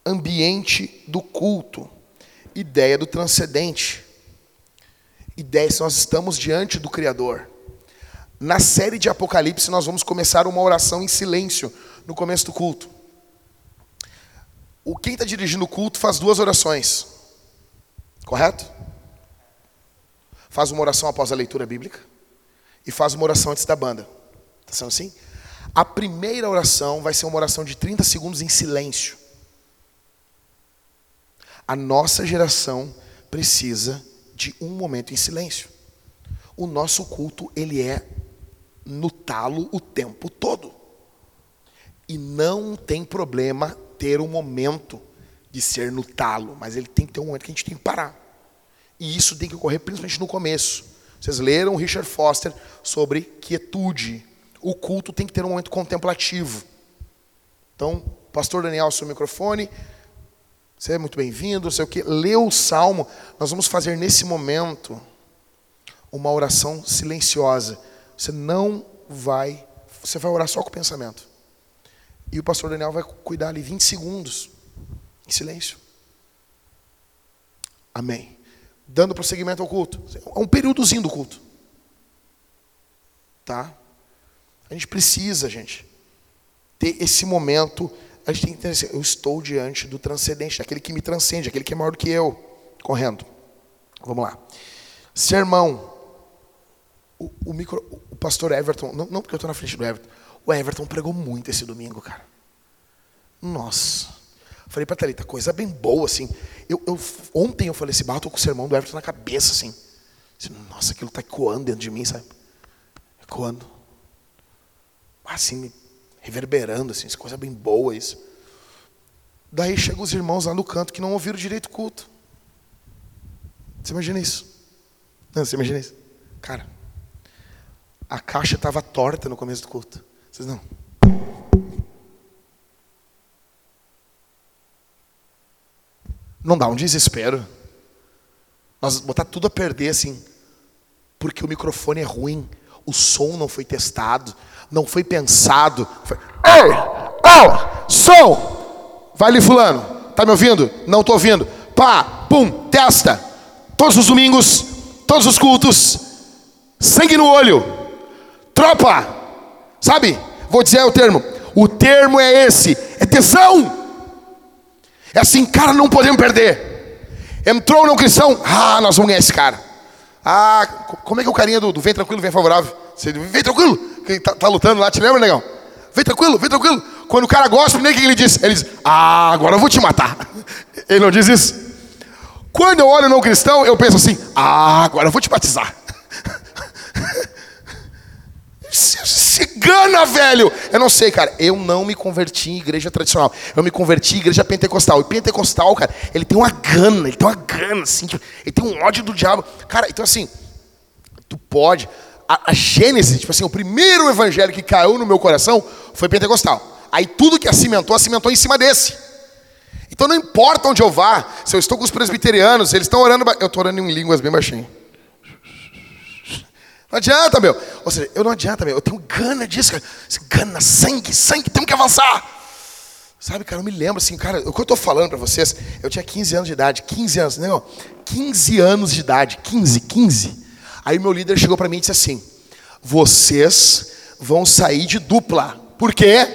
Ambiente do culto. Ideia do transcendente. Ideia se nós estamos diante do Criador. Na série de Apocalipse, nós vamos começar uma oração em silêncio no começo do culto. O quem está dirigindo o culto faz duas orações. Correto? Faz uma oração após a leitura bíblica e faz uma oração antes da banda. Está sendo assim? A primeira oração vai ser uma oração de 30 segundos em silêncio. A nossa geração precisa de um momento em silêncio. O nosso culto, ele é no talo o tempo todo. E não tem problema ter um momento de ser no talo, mas ele tem que ter um momento que a gente tem que parar. E isso tem que ocorrer principalmente no começo. Vocês leram Richard Foster sobre quietude. O culto tem que ter um momento contemplativo. Então, pastor Daniel, seu microfone. Você é muito bem-vindo, sei o quê. Lê o salmo. Nós vamos fazer nesse momento uma oração silenciosa. Você não vai, você vai orar só com o pensamento. E o pastor Daniel vai cuidar ali 20 segundos em silêncio. Amém dando prosseguimento ao culto. É um períodozinho do culto. Tá? A gente precisa, gente, ter esse momento. A gente tem que entender eu estou diante do transcendente, aquele que me transcende, aquele que é maior do que eu, correndo. Vamos lá. Sermão. O, o, micro, o pastor Everton, não, não porque eu estou na frente do Everton, o Everton pregou muito esse domingo, cara. Nossa. Falei para Thalita, coisa bem boa, assim. Eu, eu, ontem eu falei assim, bato com o sermão do Everton na cabeça, assim. Nossa, aquilo está ecoando dentro de mim, sabe? Ecoando. Assim, reverberando, assim, coisa bem boa isso. Daí chegam os irmãos lá no canto que não ouviram direito o culto. Você imagina isso? Não, você imagina isso? Cara, a caixa estava torta no começo do culto. Vocês não? Não dá um desespero. Nós botar tudo a perder assim, porque o microfone é ruim, o som não foi testado, não foi pensado. Foi, Ei, oh, som! Vai ali fulano, tá me ouvindo? Não tô ouvindo. Pá, pum, testa. Todos os domingos, todos os cultos, sangue no olho. Tropa, sabe? Vou dizer o termo. O termo é esse, é tesão. É assim, cara, não podemos perder. Entrou no cristão, ah, nós vamos ganhar esse cara. Ah, como é que é o carinha do, do vem tranquilo, vem favorável? Você, vem tranquilo, quem tá, tá, lutando lá, te lembra, negão? Vem tranquilo, vem tranquilo. Quando o cara gosta, nem o que ele diz? Ele diz, ah, agora eu vou te matar. Ele não diz isso? Quando eu olho no cristão, eu penso assim, ah, agora eu vou te batizar. Cigana, velho! Eu não sei, cara. Eu não me converti em igreja tradicional. Eu me converti em igreja pentecostal. E pentecostal, cara, ele tem uma gana, ele tem uma gana, assim, tipo, ele tem um ódio do diabo. Cara, então assim, tu pode. A, a Gênesis, tipo assim, o primeiro evangelho que caiu no meu coração foi pentecostal. Aí tudo que acimentou, acimentou em cima desse. Então não importa onde eu vá, se eu estou com os presbiterianos, eles estão orando. Eu estou orando em línguas bem baixinho. Não adianta, meu. Ou seja, eu não adianta, meu. Eu tenho gana disso, cara. Gana, sangue, sangue, temos que avançar. Sabe, cara, eu me lembro assim, cara, o que eu estou falando para vocês, eu tinha 15 anos de idade, 15 anos, não, 15 anos de idade, 15, 15. Aí meu líder chegou para mim e disse assim: vocês vão sair de dupla. Por quê?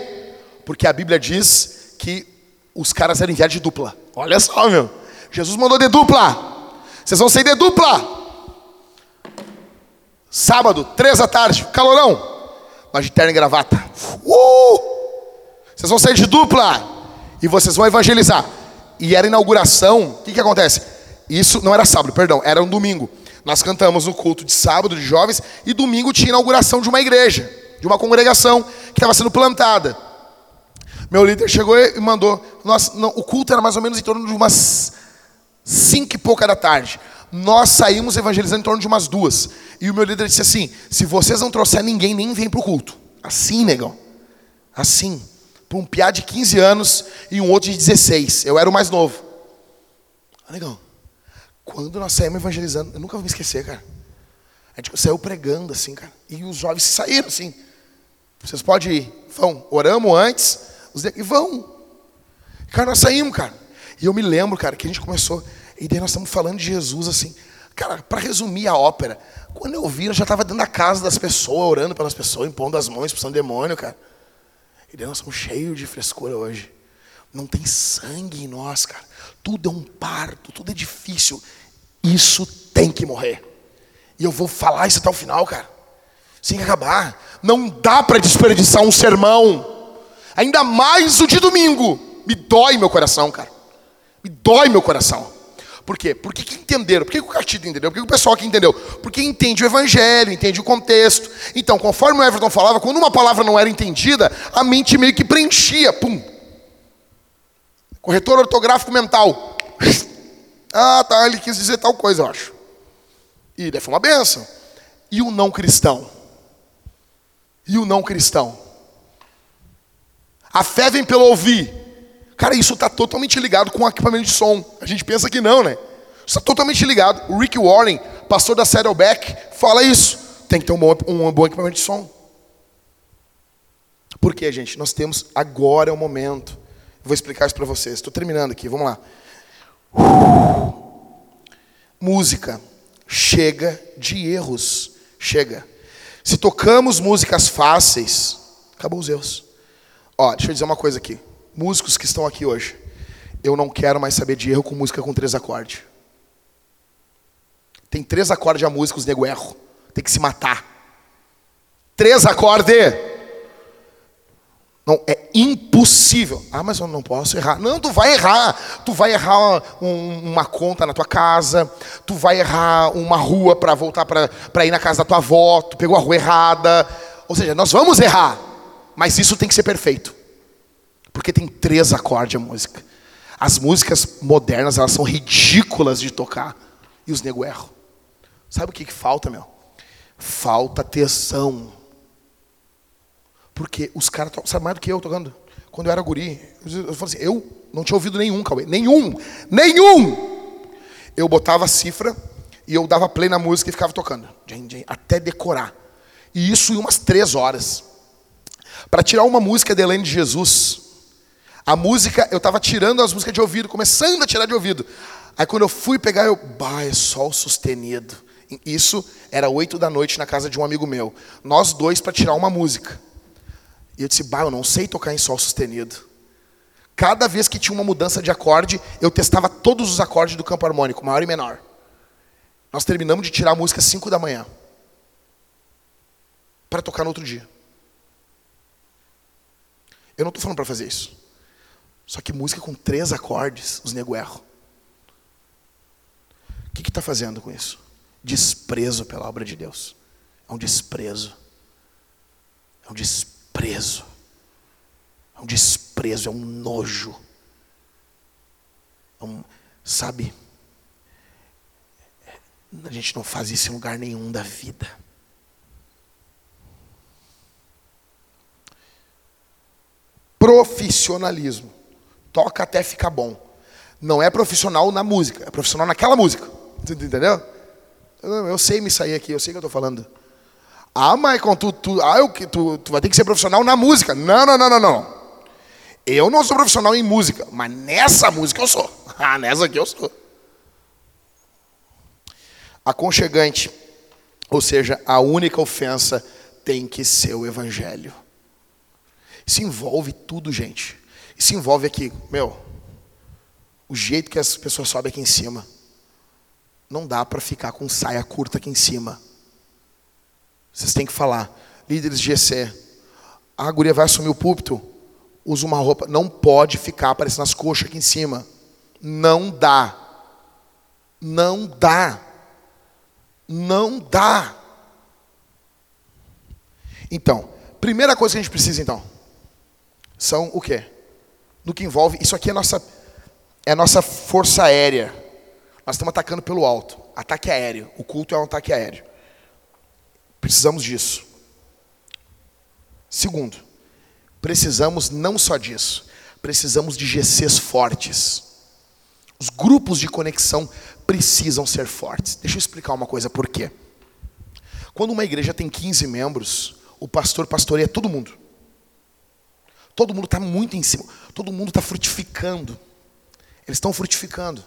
Porque a Bíblia diz que os caras eram enviados de dupla. Olha só, meu. Jesus mandou de dupla. Vocês vão sair de dupla. Sábado, três da tarde, calorão. Nós de terno e gravata. Uh! Vocês vão sair de dupla. E vocês vão evangelizar. E era inauguração. O que, que acontece? Isso não era sábado, perdão, era um domingo. Nós cantamos no culto de sábado de jovens e domingo tinha inauguração de uma igreja, de uma congregação que estava sendo plantada. Meu líder chegou e mandou. Nós, não, o culto era mais ou menos em torno de umas cinco e pouca da tarde nós saímos evangelizando em torno de umas duas. E o meu líder disse assim: se vocês não trouxer ninguém, nem vem para o culto. Assim, negão. Assim. Para um piá de 15 anos e um outro de 16. Eu era o mais novo. Ah, negão. Quando nós saímos evangelizando, eu nunca vou me esquecer, cara. A gente saiu pregando assim, cara. E os jovens saíram assim. Vocês podem ir. Vão. Oramos antes. Os. E vão. Cara, nós saímos, cara. E eu me lembro, cara, que a gente começou. E daí nós estamos falando de Jesus assim. Cara, para resumir a ópera, quando eu vi, eu já estava dentro da casa das pessoas, orando pelas pessoas, impondo as mãos, expulsando demônio, cara. E daí nós somos cheios de frescura hoje. Não tem sangue em nós, cara. Tudo é um parto, tudo é difícil. Isso tem que morrer. E eu vou falar isso até o final, cara. Sem acabar. Não dá para desperdiçar um sermão. Ainda mais o de domingo. Me dói meu coração, cara. Me dói meu coração. Por quê? Porque que entenderam? Por que o Catito entendeu? Por que o pessoal aqui entendeu? Porque entende o evangelho, entende o contexto. Então, conforme o Everton falava, quando uma palavra não era entendida, a mente meio que preenchia. Pum. Corretor ortográfico mental. Ah, tá, ele quis dizer tal coisa, eu acho. E daí foi uma benção. E o não cristão? E o não cristão? A fé vem pelo ouvir. Cara, isso está totalmente ligado com o equipamento de som. A gente pensa que não, né? Isso está totalmente ligado. O Rick Warren, pastor da Saddleback, fala isso. Tem que ter um bom, um bom equipamento de som. Por quê, gente? Nós temos agora é o momento. vou explicar isso para vocês. Estou terminando aqui, vamos lá. Música chega de erros. Chega. Se tocamos músicas fáceis, acabou os erros. Ó, deixa eu dizer uma coisa aqui. Músicos que estão aqui hoje, eu não quero mais saber de erro com música com três acordes. Tem três acordes a música, os nego erro. Tem que se matar. Três acordes. Não, é impossível. Ah, mas eu não posso errar. Não, tu vai errar. Tu vai errar um, uma conta na tua casa. Tu vai errar uma rua para voltar para ir na casa da tua avó. Tu pegou a rua errada. Ou seja, nós vamos errar. Mas isso tem que ser perfeito. Porque tem três acordes a música. As músicas modernas, elas são ridículas de tocar. E os nego erram. Sabe o que, que falta, meu? Falta tesão. Porque os caras, sabe mais do que eu tocando? Quando eu era guri, eu, falei assim, eu não tinha ouvido nenhum, Cauê. Nenhum! Nenhum! Eu botava a cifra e eu dava play na música e ficava tocando. Até decorar. E isso em umas três horas. Para tirar uma música de Helene de Jesus, a música, eu estava tirando as músicas de ouvido, começando a tirar de ouvido. Aí quando eu fui pegar, eu, bah, é sol sustenido. Isso era oito da noite na casa de um amigo meu. Nós dois para tirar uma música. E eu disse, bah, eu não sei tocar em sol sustenido. Cada vez que tinha uma mudança de acorde, eu testava todos os acordes do campo harmônico, maior e menor. Nós terminamos de tirar a música às 5 da manhã. Para tocar no outro dia. Eu não estou falando para fazer isso. Só que música com três acordes, os nego erram. O que está fazendo com isso? Desprezo pela obra de Deus. É um desprezo. É um desprezo. É um desprezo, é um nojo. É um, sabe? A gente não faz isso em lugar nenhum da vida. Profissionalismo. Toca até ficar bom. Não é profissional na música, é profissional naquela música. Entendeu? Eu sei me sair aqui, eu sei o que eu estou falando. Ah, Maicon, tu, tu, ah, eu, tu, tu vai ter que ser profissional na música. Não, não, não, não, não. Eu não sou profissional em música, mas nessa música eu sou. Ah, nessa aqui eu sou. Aconchegante, ou seja, a única ofensa tem que ser o evangelho. Isso envolve tudo, gente. Isso envolve aqui, meu, o jeito que as pessoas sobem aqui em cima. Não dá para ficar com saia curta aqui em cima. Vocês têm que falar. Líderes de GC. A guria vai assumir o púlpito. Usa uma roupa. Não pode ficar aparecendo as coxas aqui em cima. Não dá. Não dá. Não dá. Então, primeira coisa que a gente precisa então são o quê? No que envolve, isso aqui é nossa é nossa força aérea. Nós estamos atacando pelo alto, ataque aéreo. O culto é um ataque aéreo. Precisamos disso. Segundo, precisamos não só disso, precisamos de GCs fortes. Os grupos de conexão precisam ser fortes. Deixa eu explicar uma coisa por quê. Quando uma igreja tem 15 membros, o pastor pastoreia todo mundo. Todo mundo está muito em cima, todo mundo está frutificando. Eles estão frutificando.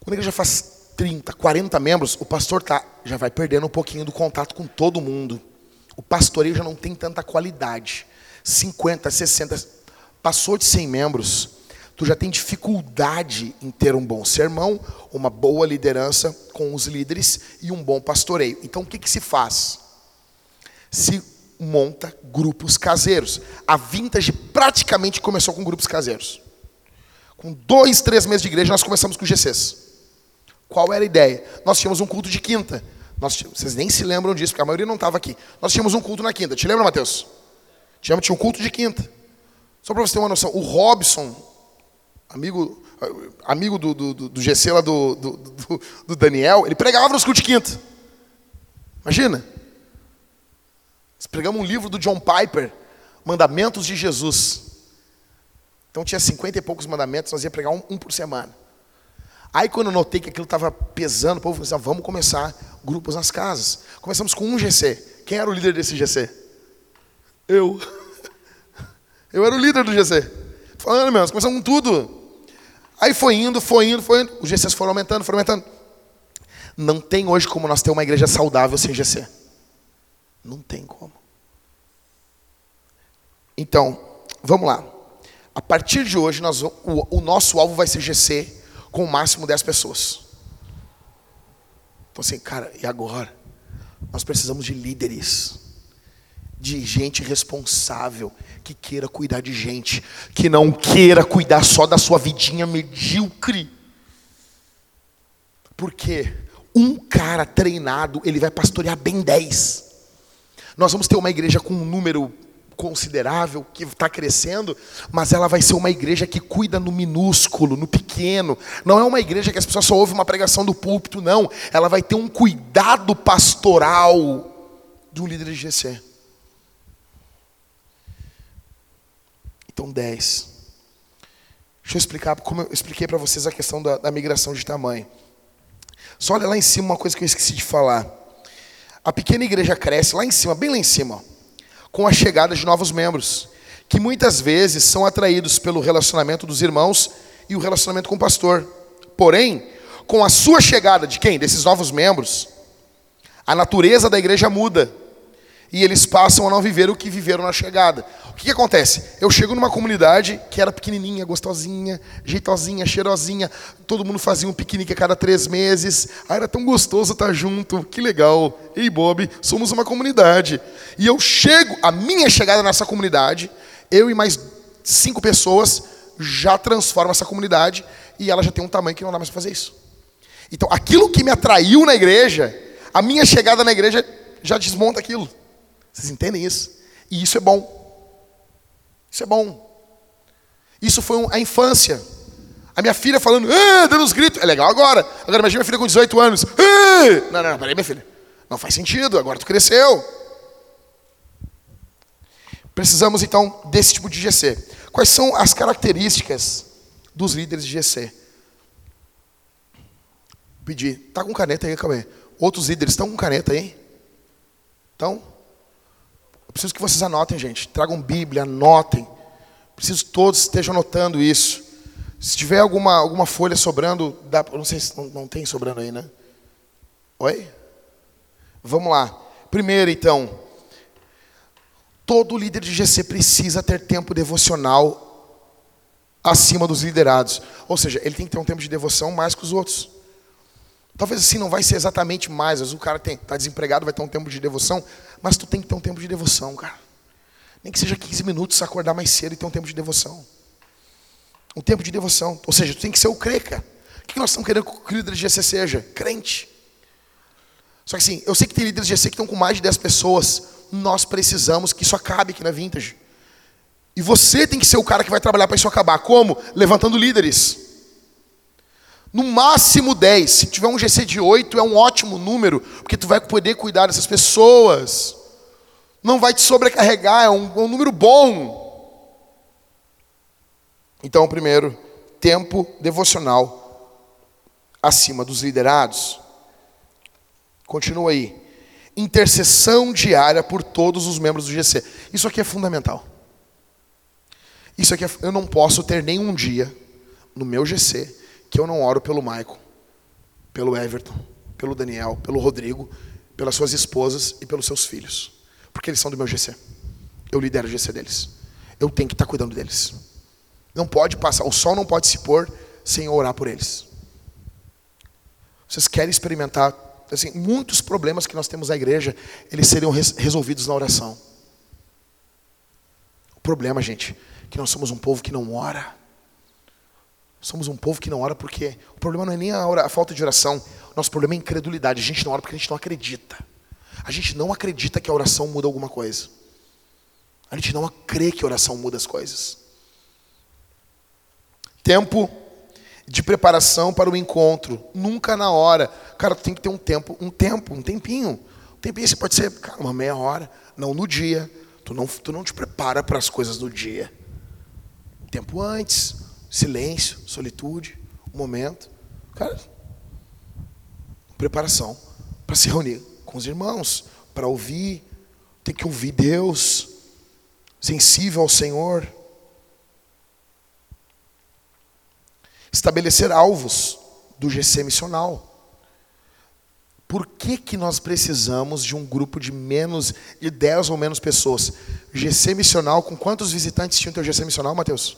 Quando a igreja faz 30, 40 membros, o pastor tá, já vai perdendo um pouquinho do contato com todo mundo. O pastoreio já não tem tanta qualidade. 50, 60, passou de 100 membros, tu já tem dificuldade em ter um bom sermão, uma boa liderança com os líderes e um bom pastoreio. Então o que, que se faz? Se monta grupos caseiros. A Vintage praticamente começou com grupos caseiros. Com dois, três meses de igreja, nós começamos com GCs. Qual era a ideia? Nós tínhamos um culto de quinta. Nós, vocês nem se lembram disso, porque a maioria não estava aqui. Nós tínhamos um culto na quinta. Te lembra, Mateus? Tínhamos, tinha um culto de quinta. Só para você ter uma noção, o Robson, amigo, amigo do, do, do GC lá do, do, do Daniel, ele pregava nos cultos de quinta. Imagina. Nós pregamos um livro do John Piper, Mandamentos de Jesus. Então tinha cinquenta e poucos mandamentos, nós ia pregar um, um por semana. Aí quando eu notei que aquilo estava pesando, o povo falou assim, ah, vamos começar grupos nas casas. Começamos com um GC. Quem era o líder desse GC? Eu. Eu era o líder do GC. Falando mesmo, começamos com tudo. Aí foi indo, foi indo, foi indo. Os GCs foram aumentando, foram aumentando. Não tem hoje como nós ter uma igreja saudável sem GC. Não tem como. Então, vamos lá. A partir de hoje, nós, o, o nosso alvo vai ser GC com o máximo 10 pessoas. Então assim, cara, e agora? Nós precisamos de líderes, de gente responsável, que queira cuidar de gente, que não queira cuidar só da sua vidinha medíocre. Porque um cara treinado, ele vai pastorear bem 10. Nós vamos ter uma igreja com um número considerável, que está crescendo, mas ela vai ser uma igreja que cuida no minúsculo, no pequeno. Não é uma igreja que as pessoas só ouvem uma pregação do púlpito, não. Ela vai ter um cuidado pastoral de um líder de GC. Então, 10. Deixa eu explicar, como eu expliquei para vocês a questão da, da migração de tamanho. Só olha lá em cima uma coisa que eu esqueci de falar. A pequena igreja cresce lá em cima, bem lá em cima com a chegada de novos membros, que muitas vezes são atraídos pelo relacionamento dos irmãos e o relacionamento com o pastor. Porém, com a sua chegada de quem? Desses novos membros, a natureza da igreja muda. E eles passam a não viver o que viveram na chegada. O que, que acontece? Eu chego numa comunidade que era pequenininha, gostosinha, jeitosinha, cheirosinha. Todo mundo fazia um piquenique a cada três meses. Ah, era tão gostoso estar junto. Que legal. Ei, Bob, somos uma comunidade. E eu chego, a minha chegada nessa comunidade, eu e mais cinco pessoas já transforma essa comunidade e ela já tem um tamanho que não dá mais para fazer isso. Então, aquilo que me atraiu na igreja, a minha chegada na igreja já desmonta aquilo. Vocês entendem isso? E isso é bom. Isso é bom. Isso foi a infância. A minha filha falando, ah, dando uns gritos. É legal agora. Agora imagina minha filha com 18 anos. Ah! Não, não, não, peraí, minha filha. Não faz sentido, agora tu cresceu. Precisamos então desse tipo de GC. Quais são as características dos líderes de GC? Pedir. Tá com caneta aí, aí. Outros líderes estão com caneta aí? Então, preciso que vocês anotem, gente. Tragam Bíblia, anotem. Preciso que todos estejam anotando isso. Se tiver alguma, alguma folha sobrando, dá, não sei se não, não tem sobrando aí, né? Oi? Vamos lá. Primeiro, então, todo líder de GC precisa ter tempo devocional acima dos liderados. Ou seja, ele tem que ter um tempo de devoção mais que os outros. Talvez assim não vai ser exatamente mais, mas o cara está desempregado, vai ter um tempo de devoção, mas tu tem que ter um tempo de devoção, cara. Nem que seja 15 minutos, acordar mais cedo e ter um tempo de devoção. Um tempo de devoção. Ou seja, tu tem que ser o creca. O que nós estamos querendo que o líder de GC seja? Crente. Só que assim, eu sei que tem líderes de GC que estão com mais de 10 pessoas. Nós precisamos que isso acabe aqui na Vintage. E você tem que ser o cara que vai trabalhar para isso acabar. Como? Levantando líderes. No máximo 10. Se tiver um GC de 8, é um ótimo número, porque tu vai poder cuidar dessas pessoas. Não vai te sobrecarregar, é um, é um número bom. Então, primeiro, tempo devocional acima dos liderados. Continua aí. Intercessão diária por todos os membros do GC. Isso aqui é fundamental. Isso aqui é, eu não posso ter nenhum dia no meu GC que eu não oro pelo Michael, pelo Everton, pelo Daniel, pelo Rodrigo, pelas suas esposas e pelos seus filhos. Porque eles são do meu GC. Eu lidero o GC deles. Eu tenho que estar cuidando deles. Não pode passar, o sol não pode se pôr sem orar por eles. Vocês querem experimentar, assim, muitos problemas que nós temos na igreja, eles seriam res, resolvidos na oração. O problema, gente, é que nós somos um povo que não ora. Somos um povo que não ora porque o problema não é nem a, a falta de oração. Nosso problema é a incredulidade. A gente não ora porque a gente não acredita. A gente não acredita que a oração muda alguma coisa. A gente não crê que a oração muda as coisas. Tempo de preparação para o encontro, nunca na hora. Cara, tem que ter um tempo, um tempo, um tempinho. Um tempinho, você pode ser, cara, uma meia hora, não no dia. Tu não, tu não te prepara para as coisas no dia. Tempo antes, silêncio, solitude, um momento. Cara, preparação para se reunir com os irmãos, para ouvir, tem que ouvir Deus, sensível ao Senhor. Estabelecer alvos do GC missional. Por que, que nós precisamos de um grupo de menos de 10 ou menos pessoas? GC missional, com quantos visitantes tinha o teu GC missional, Mateus?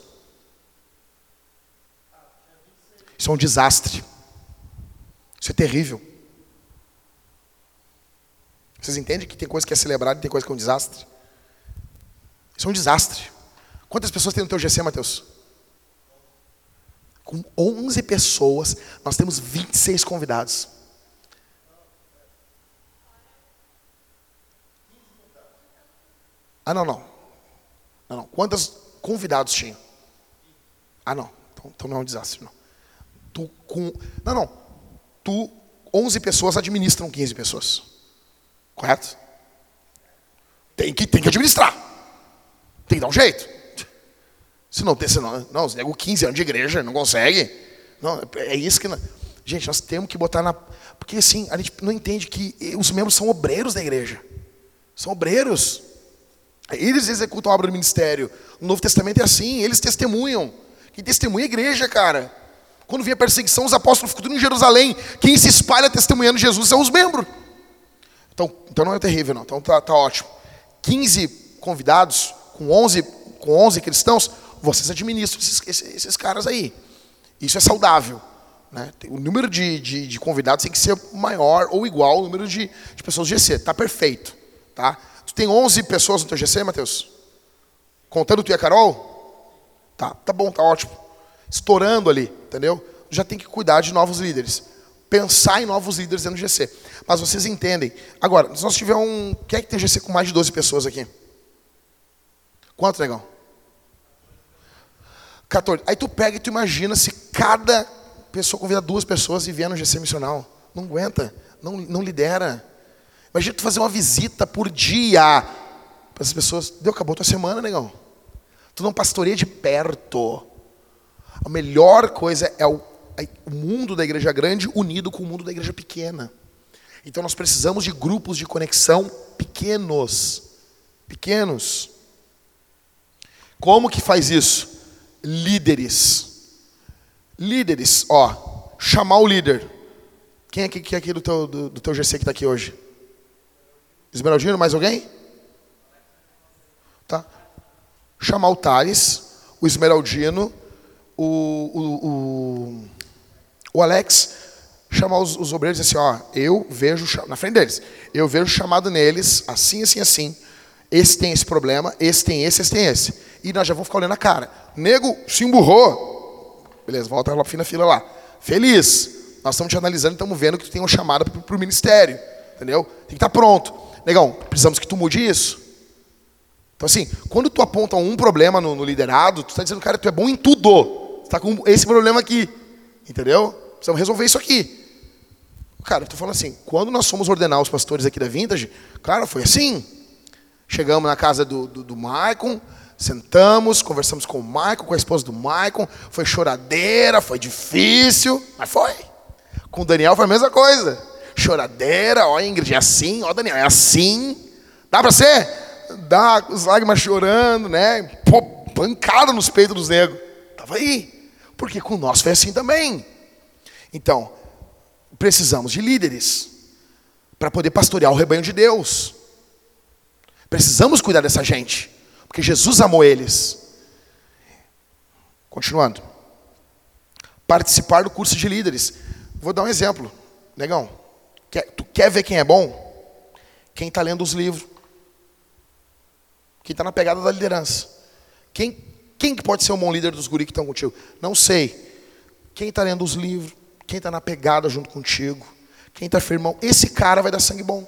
Isso é um desastre. Isso é terrível. Vocês entendem que tem coisa que é celebrada e tem coisa que é um desastre? Isso é um desastre. Quantas pessoas tem no teu GC, Mateus? Com 11 pessoas, nós temos 26 convidados. Ah, não, não. Não, não. Quantos convidados tinha? Ah, não. Então, então não é um desastre, não. Tu com. Não, não. Tu, 11 pessoas administram 15 pessoas. Correto? Tem que, tem que administrar. Tem que dar um jeito. Se não se não, não, os nego 15 anos de igreja, não consegue. Não, é isso que. Não. Gente, nós temos que botar na. Porque assim, a gente não entende que os membros são obreiros da igreja. São obreiros. Eles executam a obra do ministério. O Novo Testamento é assim, eles testemunham. Quem testemunha é a igreja, cara. Quando vem a perseguição, os apóstolos ficam tudo em Jerusalém. Quem se espalha testemunhando Jesus são os membros. Então, então não é terrível, não. Então tá, tá ótimo. 15 convidados, com 11, com 11 cristãos, vocês administram esses, esses, esses caras aí. Isso é saudável. Né? O número de, de, de, convidados tem que ser maior ou igual ao número de, de pessoas do GC. Tá perfeito. Tá? Tu tem 11 pessoas no teu GC, Matheus? Contando tu e a Carol? Tá, tá bom, tá ótimo estourando ali, entendeu? Já tem que cuidar de novos líderes. Pensar em novos líderes dentro do GC. Mas vocês entendem. Agora, se nós tiver um. Quem é que tem GC com mais de 12 pessoas aqui? Quanto, legal? 14. Aí tu pega e tu imagina se cada pessoa convida duas pessoas e vier no GC missional. Não aguenta, não, não lidera. Imagina tu fazer uma visita por dia para as pessoas. Deu, acabou tua semana, negão. Tu não pastoreia de perto. A melhor coisa é o, é o mundo da igreja grande unido com o mundo da igreja pequena. Então nós precisamos de grupos de conexão pequenos. Pequenos. Como que faz isso? Líderes. Líderes, ó, chamar o líder. Quem é aqui, que é aqui do teu, do, do teu GC que está aqui hoje? Esmeraldino, mais alguém? Tá. Chamar o Thales, o Esmeraldino, o, o, o, o Alex chamar os, os obreiros e dizer assim, ó, eu vejo, na frente deles, eu vejo chamado neles, assim, assim, assim, esse tem esse problema, esse tem esse, esse tem esse. E nós já vamos ficar olhando a cara. Nego se emburrou. Beleza, volta lá fina fila lá. Feliz. Nós estamos te analisando e estamos vendo que tu tem uma chamada para o ministério. Entendeu? Tem que estar tá pronto. Negão, precisamos que tu mude isso. Então, assim, quando tu aponta um problema no, no liderado, tu está dizendo, cara, tu é bom em tudo está com esse problema aqui. Entendeu? Precisamos resolver isso aqui. Cara, estou falando assim, quando nós fomos ordenar os pastores aqui da Vintage, cara, foi assim. Chegamos na casa do, do, do Maicon, Sentamos, conversamos com o Maicon, com a esposa do Maicon. Foi choradeira, foi difícil, mas foi. Com o Daniel foi a mesma coisa. Choradeira, ó, Ingrid, é assim, ó, Daniel, é assim. Dá pra ser? Dá, as lágrimas chorando, né? Pô, pancada nos peitos dos negros. Tava aí. Porque com nós foi assim também. Então, precisamos de líderes para poder pastorear o rebanho de Deus. Precisamos cuidar dessa gente. Porque Jesus amou eles. Continuando. Participar do curso de líderes. Vou dar um exemplo. Negão, quer, tu quer ver quem é bom? Quem está lendo os livros. Quem está na pegada da liderança. Quem, quem que pode ser um bom líder dos guri que estão contigo? Não sei. Quem está lendo os livros, quem está na pegada junto contigo, quem está firmão, esse cara vai dar sangue bom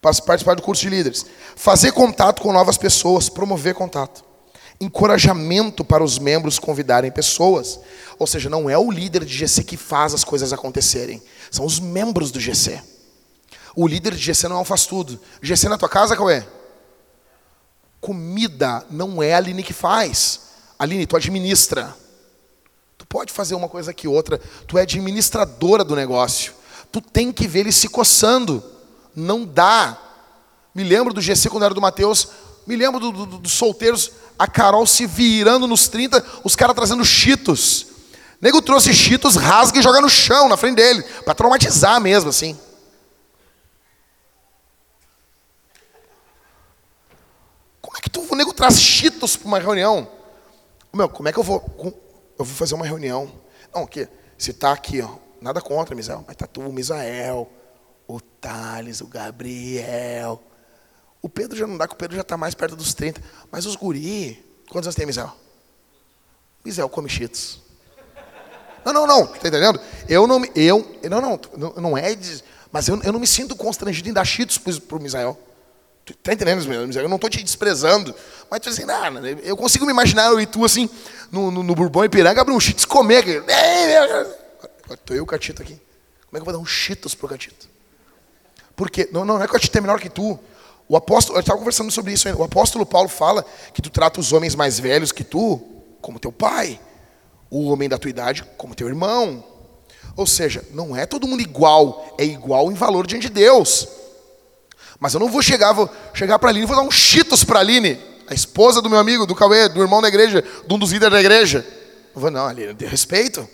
participar do curso de líderes. Fazer contato com novas pessoas, promover contato. Encorajamento para os membros convidarem pessoas. Ou seja, não é o líder de GC que faz as coisas acontecerem, são os membros do GC. O líder de GC não é um faz tudo. GC na tua casa, qual é? Comida não é a Aline que faz. Aline, tu administra. Tu pode fazer uma coisa que outra. Tu é administradora do negócio. Tu tem que ver ele se coçando não dá. Me lembro do GC quando era do Mateus, me lembro dos do, do, do solteiros, a Carol se virando nos 30, os caras trazendo cheetos. Nego trouxe cheetos, rasga e joga no chão, na frente dele, para traumatizar mesmo, assim. Como é que tu, o nego traz cheetos para uma reunião? Meu, como é que eu vou, eu vou fazer uma reunião? Não, que se tá aqui, ó, nada contra, Misael, mas tá tu, o Misael, o Thales, o Gabriel. O Pedro já não dá, que o Pedro já está mais perto dos 30. Mas os guri, quantos anos tem, Misael? Misael come cheetos. Não, não, não, tá entendendo? Eu não, eu, não, não, não é, mas eu, eu não me sinto constrangido em dar cheetos pro, pro Misael. Tá entendendo? Eu não estou te desprezando, mas tu assim, eu consigo me imaginar eu e tu assim, no, no, no Bourbon e Piranga, abrir um cheetos e comer. Estou eu e o Catito aqui. Como é que eu vou dar um cheetos pro Catito? Porque, não, não, não é que eu te tenho menor que tu. O apóstolo, eu estava conversando sobre isso ainda. O apóstolo Paulo fala que tu trata os homens mais velhos que tu como teu pai, o homem da tua idade como teu irmão. Ou seja, não é todo mundo igual, é igual em valor diante de Deus. Mas eu não vou chegar, vou chegar para a Aline e vou dar um cheetos para a Aline, a esposa do meu amigo, do Cauê, do irmão da igreja, de um dos líderes da igreja. Eu vou, não, Aline, de respeito.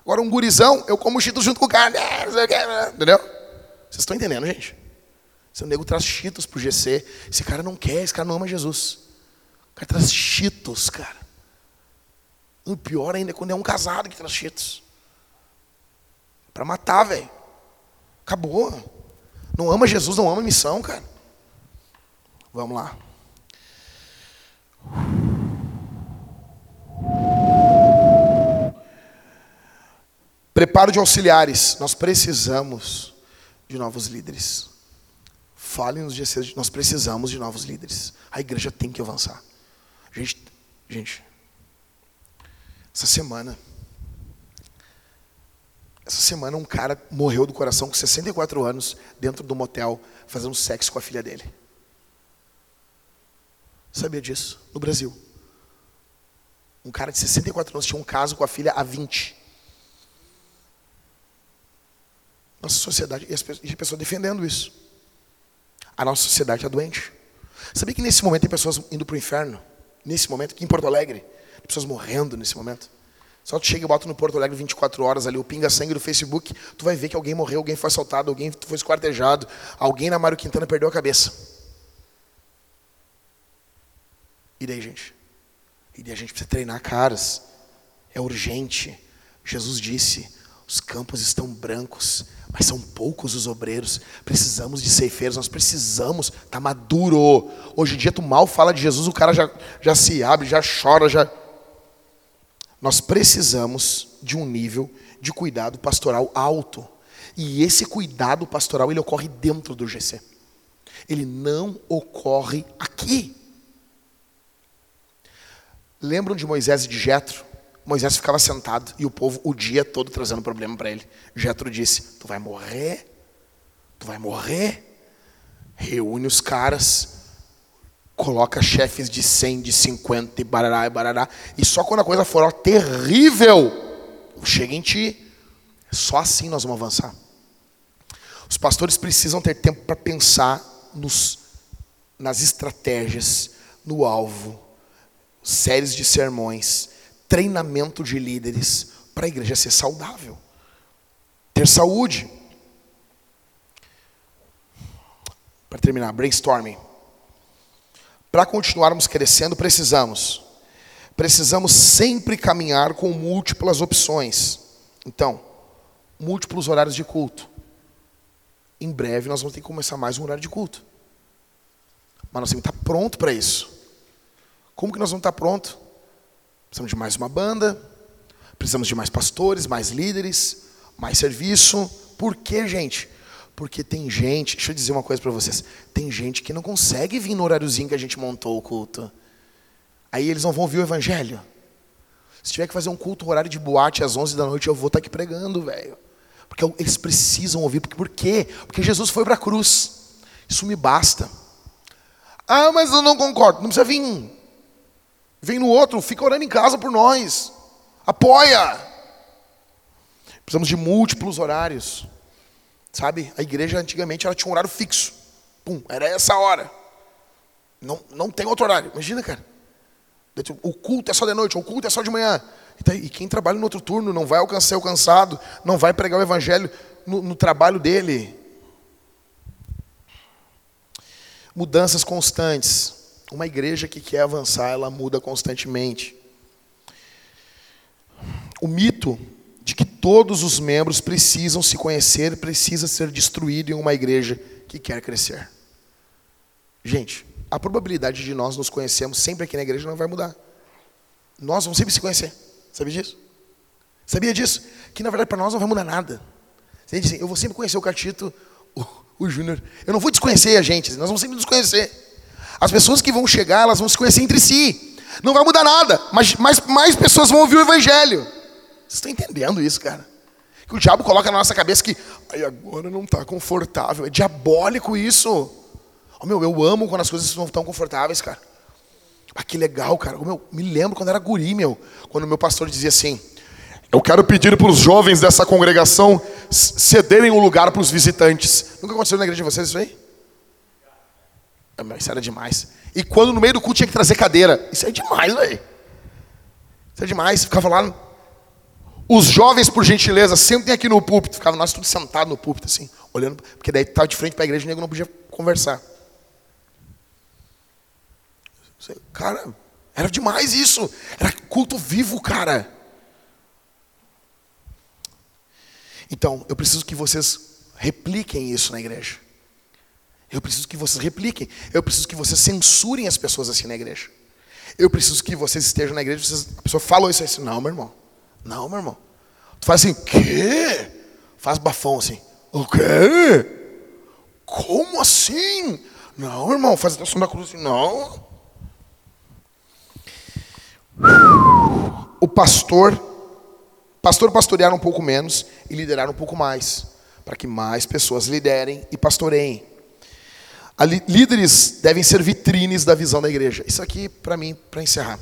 Agora um gurizão, eu como cheetos junto com o cara, entendeu? Vocês estão entendendo, gente? Seu nego traz cheetos pro GC. Esse cara não quer, esse cara não ama Jesus. O cara traz cheetos, cara. O pior ainda é quando é um casado que traz cheetos. Para matar, velho. Acabou. Não ama Jesus, não ama missão, cara. Vamos lá. Preparo de auxiliares. Nós precisamos de novos líderes. Falem nos GCs, nós precisamos de novos líderes. A igreja tem que avançar. Gente, gente, essa semana, essa semana um cara morreu do coração com 64 anos dentro do motel fazendo sexo com a filha dele. Sabia disso? No Brasil. Um cara de 64 anos tinha um caso com a filha há 20. Nossa sociedade, e as pessoas defendendo isso. A nossa sociedade está doente. Sabia que nesse momento tem pessoas indo para o inferno? Nesse momento, aqui em Porto Alegre, pessoas morrendo nesse momento. Só tu chega e bota no Porto Alegre 24 horas ali, o pinga-sangue do Facebook, tu vai ver que alguém morreu, alguém foi assaltado, alguém foi esquartejado, alguém na Mário Quintana perdeu a cabeça. E daí, gente? E daí a gente precisa treinar caras. É urgente. Jesus disse: os campos estão brancos, mas são poucos os obreiros. Precisamos de ceifeiros, nós precisamos, está maduro. Hoje em dia tu mal fala de Jesus, o cara já, já se abre, já chora, já. Nós precisamos de um nível de cuidado pastoral alto. E esse cuidado pastoral ele ocorre dentro do GC. Ele não ocorre aqui. Lembram de Moisés e de Jetro? Moisés ficava sentado e o povo o dia todo trazendo problema para ele. Jetro disse: Tu vai morrer, tu vai morrer. Reúne os caras. Coloca chefes de 100, de 50 e barará e barará. E só quando a coisa for ó, terrível, chega em ti. Só assim nós vamos avançar. Os pastores precisam ter tempo para pensar nos, nas estratégias, no alvo, séries de sermões, treinamento de líderes para a igreja ser saudável, ter saúde. Para terminar, brainstorming. Para continuarmos crescendo, precisamos. Precisamos sempre caminhar com múltiplas opções. Então, múltiplos horários de culto. Em breve nós vamos ter que começar mais um horário de culto. Mas nós temos que estar pronto para isso. Como que nós vamos estar pronto? Precisamos de mais uma banda, precisamos de mais pastores, mais líderes, mais serviço. Por quê, gente? Porque tem gente, deixa eu dizer uma coisa para vocês, tem gente que não consegue vir no horáriozinho que a gente montou o culto. Aí eles não vão ouvir o evangelho. Se tiver que fazer um culto, horário de boate às 11 da noite, eu vou estar aqui pregando, velho. Porque eles precisam ouvir. Por quê? Porque Jesus foi para a cruz. Isso me basta. Ah, mas eu não concordo. Não precisa vir. Vem no outro, fica orando em casa por nós. Apoia. Precisamos de múltiplos horários. Sabe? A igreja antigamente ela tinha um horário fixo. Pum, era essa hora. Não, não tem outro horário. Imagina, cara. O culto é só de noite, o culto é só de manhã. E quem trabalha no outro turno não vai alcançar o cansado, não vai pregar o evangelho no, no trabalho dele. Mudanças constantes. Uma igreja que quer avançar, ela muda constantemente. O mito de que todos os membros precisam se conhecer precisa ser destruído em uma igreja que quer crescer. Gente, a probabilidade de nós nos conhecermos sempre aqui na igreja não vai mudar. Nós vamos sempre se conhecer. Sabia disso? Sabia disso? Que na verdade para nós não vai mudar nada. Você diz assim, eu vou sempre conhecer o Catito, o, o Júnior. Eu não vou desconhecer a gente, nós vamos sempre nos conhecer. As pessoas que vão chegar, elas vão se conhecer entre si. Não vai mudar nada, mas mais, mais pessoas vão ouvir o Evangelho. Vocês estão entendendo isso, cara? Que o diabo coloca na nossa cabeça que aí agora não está confortável. É diabólico isso. Oh, meu, eu amo quando as coisas não estão confortáveis, cara. Ah, que legal, cara. Oh, meu, me lembro quando era guri, meu. Quando meu pastor dizia assim: Eu quero pedir para os jovens dessa congregação cederem o um lugar para os visitantes. Nunca aconteceu na igreja de vocês isso aí? Isso era demais. E quando no meio do culto tinha que trazer cadeira. Isso é demais, velho. Isso é demais. Ficava lá. Os jovens, por gentileza, sentem aqui no púlpito. Ficava nós tudo sentado no púlpito, assim, olhando. Porque daí estava de frente para a igreja e o nego não podia conversar. Cara, era demais isso. Era culto vivo, cara. Então, eu preciso que vocês repliquem isso na igreja. Eu preciso que vocês repliquem. Eu preciso que vocês censurem as pessoas assim na igreja. Eu preciso que vocês estejam na igreja. Vocês, a pessoa falou isso assim. Não, meu irmão. Não, meu irmão. Tu faz assim, quê? Faz bafão assim. O quê? Como assim? Não, irmão. Faz a som da cruz assim. Não. O pastor, pastor pastorear um pouco menos e liderar um pouco mais, para que mais pessoas liderem e pastoreiem. Líderes devem ser vitrines da visão da igreja. Isso aqui, para mim, para encerrar.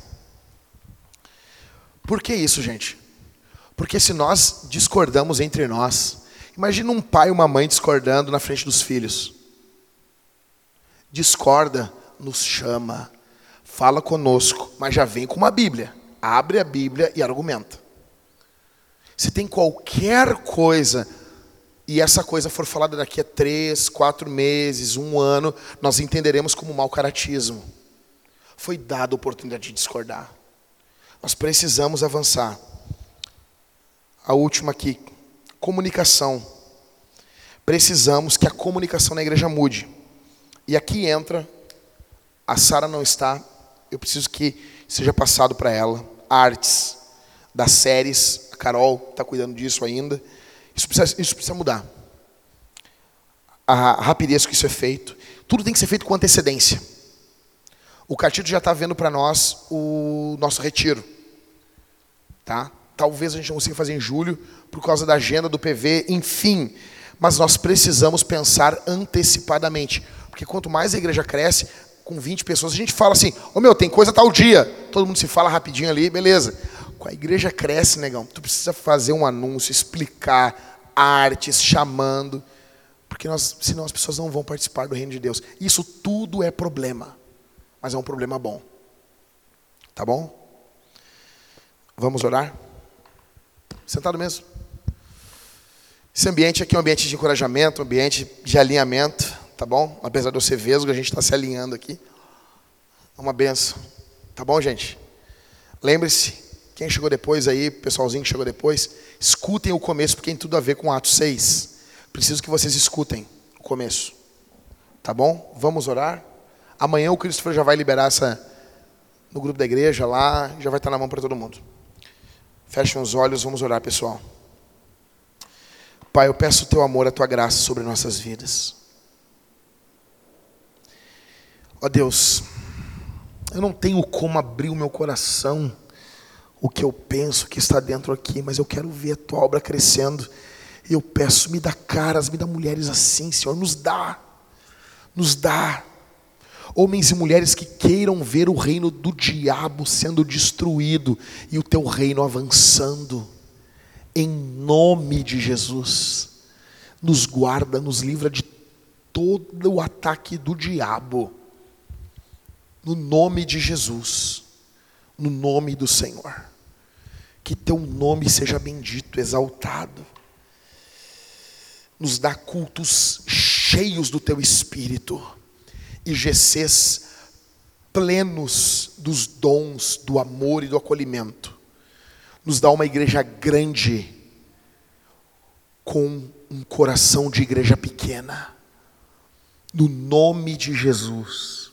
Por que isso, gente? Porque se nós discordamos entre nós, imagina um pai e uma mãe discordando na frente dos filhos. Discorda, nos chama, fala conosco, mas já vem com uma Bíblia. Abre a Bíblia e argumenta. Se tem qualquer coisa e essa coisa for falada daqui a três, quatro meses, um ano, nós entenderemos como mau caratismo. Foi dada a oportunidade de discordar. Nós precisamos avançar. A última aqui, comunicação. Precisamos que a comunicação na igreja mude. E aqui entra, a Sara não está, eu preciso que seja passado para ela. Artes, das séries, a Carol está cuidando disso ainda. Isso precisa, isso precisa mudar. A rapidez que isso é feito. Tudo tem que ser feito com antecedência. O Cartito já está vendo para nós o nosso retiro. Tá? Talvez a gente não consiga fazer em julho, por causa da agenda do PV, enfim. Mas nós precisamos pensar antecipadamente. Porque quanto mais a igreja cresce, com 20 pessoas, a gente fala assim: Ô meu, tem coisa tal dia. Todo mundo se fala rapidinho ali, beleza. Com a igreja cresce, negão. Tu precisa fazer um anúncio, explicar artes, chamando. Porque nós, senão as pessoas não vão participar do reino de Deus. Isso tudo é problema. Mas é um problema bom. Tá bom? Vamos orar? Sentado mesmo. Esse ambiente aqui é um ambiente de encorajamento, um ambiente de alinhamento, tá bom? Apesar de eu ser vesgo, a gente está se alinhando aqui. É uma benção. Tá bom, gente? Lembre-se, quem chegou depois aí, pessoalzinho que chegou depois, escutem o começo, porque tem tudo a ver com Atos 6. Preciso que vocês escutem o começo. Tá bom? Vamos orar? Amanhã o Christopher já vai liberar essa no grupo da igreja lá, já vai estar na mão para todo mundo. Fechem os olhos, vamos orar, pessoal. Pai, eu peço o teu amor, a tua graça sobre nossas vidas. Ó Deus, eu não tenho como abrir o meu coração, o que eu penso que está dentro aqui, mas eu quero ver a tua obra crescendo. E eu peço, me dá caras, me dá mulheres assim, Senhor, nos dá, nos dá. Homens e mulheres que queiram ver o reino do diabo sendo destruído e o teu reino avançando. Em nome de Jesus, nos guarda, nos livra de todo o ataque do diabo no nome de Jesus, no nome do Senhor. Que teu nome seja bendito, exaltado. Nos dá cultos cheios do teu espírito e GCs plenos dos dons, do amor e do acolhimento. Nos dá uma igreja grande com um coração de igreja pequena. No nome de Jesus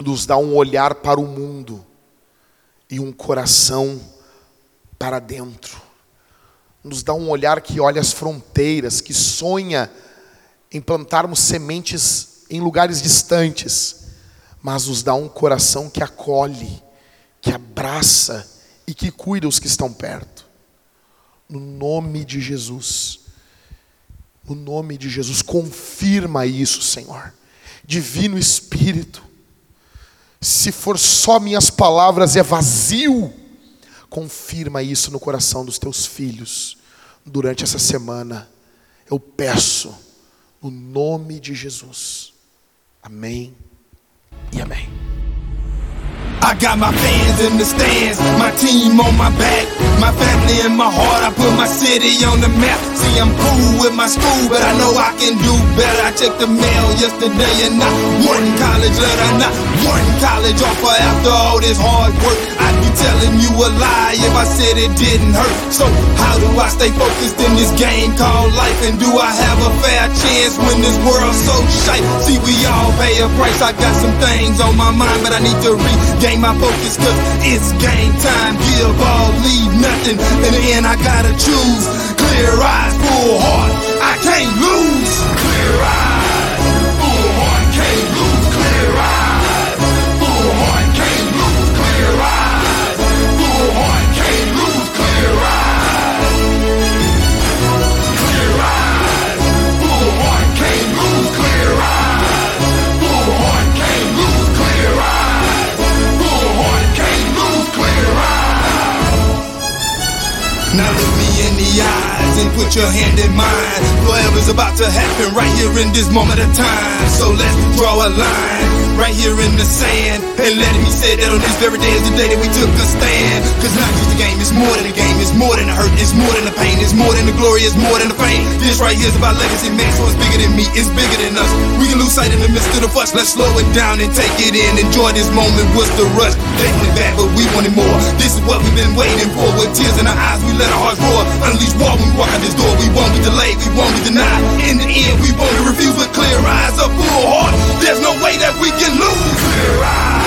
nos dá um olhar para o mundo e um coração para dentro. Nos dá um olhar que olha as fronteiras, que sonha em plantarmos sementes em lugares distantes, mas nos dá um coração que acolhe, que abraça e que cuida os que estão perto. No nome de Jesus. No nome de Jesus, confirma isso, Senhor. Divino Espírito, se for só minhas palavras, é vazio. Confirma isso no coração dos teus filhos durante essa semana. Eu peço, no nome de Jesus. Amém e amém. I got my fans in the stands, my team on my back, my family in my heart. I put my city on the map. See, I'm cool with my school, but I know I can do better. I checked the mail yesterday and not one college letter, not one college offer after all this hard work. Be telling you a lie if I said it didn't hurt. So, how do I stay focused in this game called life? And do I have a fair chance when this world's so shite? See, we all pay a price. I got some things on my mind, but I need to regain my focus cause it's game time. Give all, leave nothing. In the end, I gotta choose. Clear eyes, full heart. I can't lose. Clear eyes, eyes and put your hand in mine. Whatever's about to happen right here in this moment of time. So let's draw a line right here in the sand. And let me say that on this very day is the day that we took a stand. Cause not just a game, it's more than a game. It's more than a hurt, it's more than a pain. It's more than the glory, it's more than the fame. This right here is about legacy, man. So it's bigger than me, it's bigger than us. We can lose sight in the midst of the fuss. Let's slow it down and take it in. Enjoy this moment. What's the rush? They wanted back, but we wanted more. This is what we've been waiting for. With tears in our eyes, we let our hearts roar. Unleash war when we walk out this door. We won't be delayed, we won't be denied. In the end, we won't refuse with clear eyes, a full heart. There's no way that we can you lose.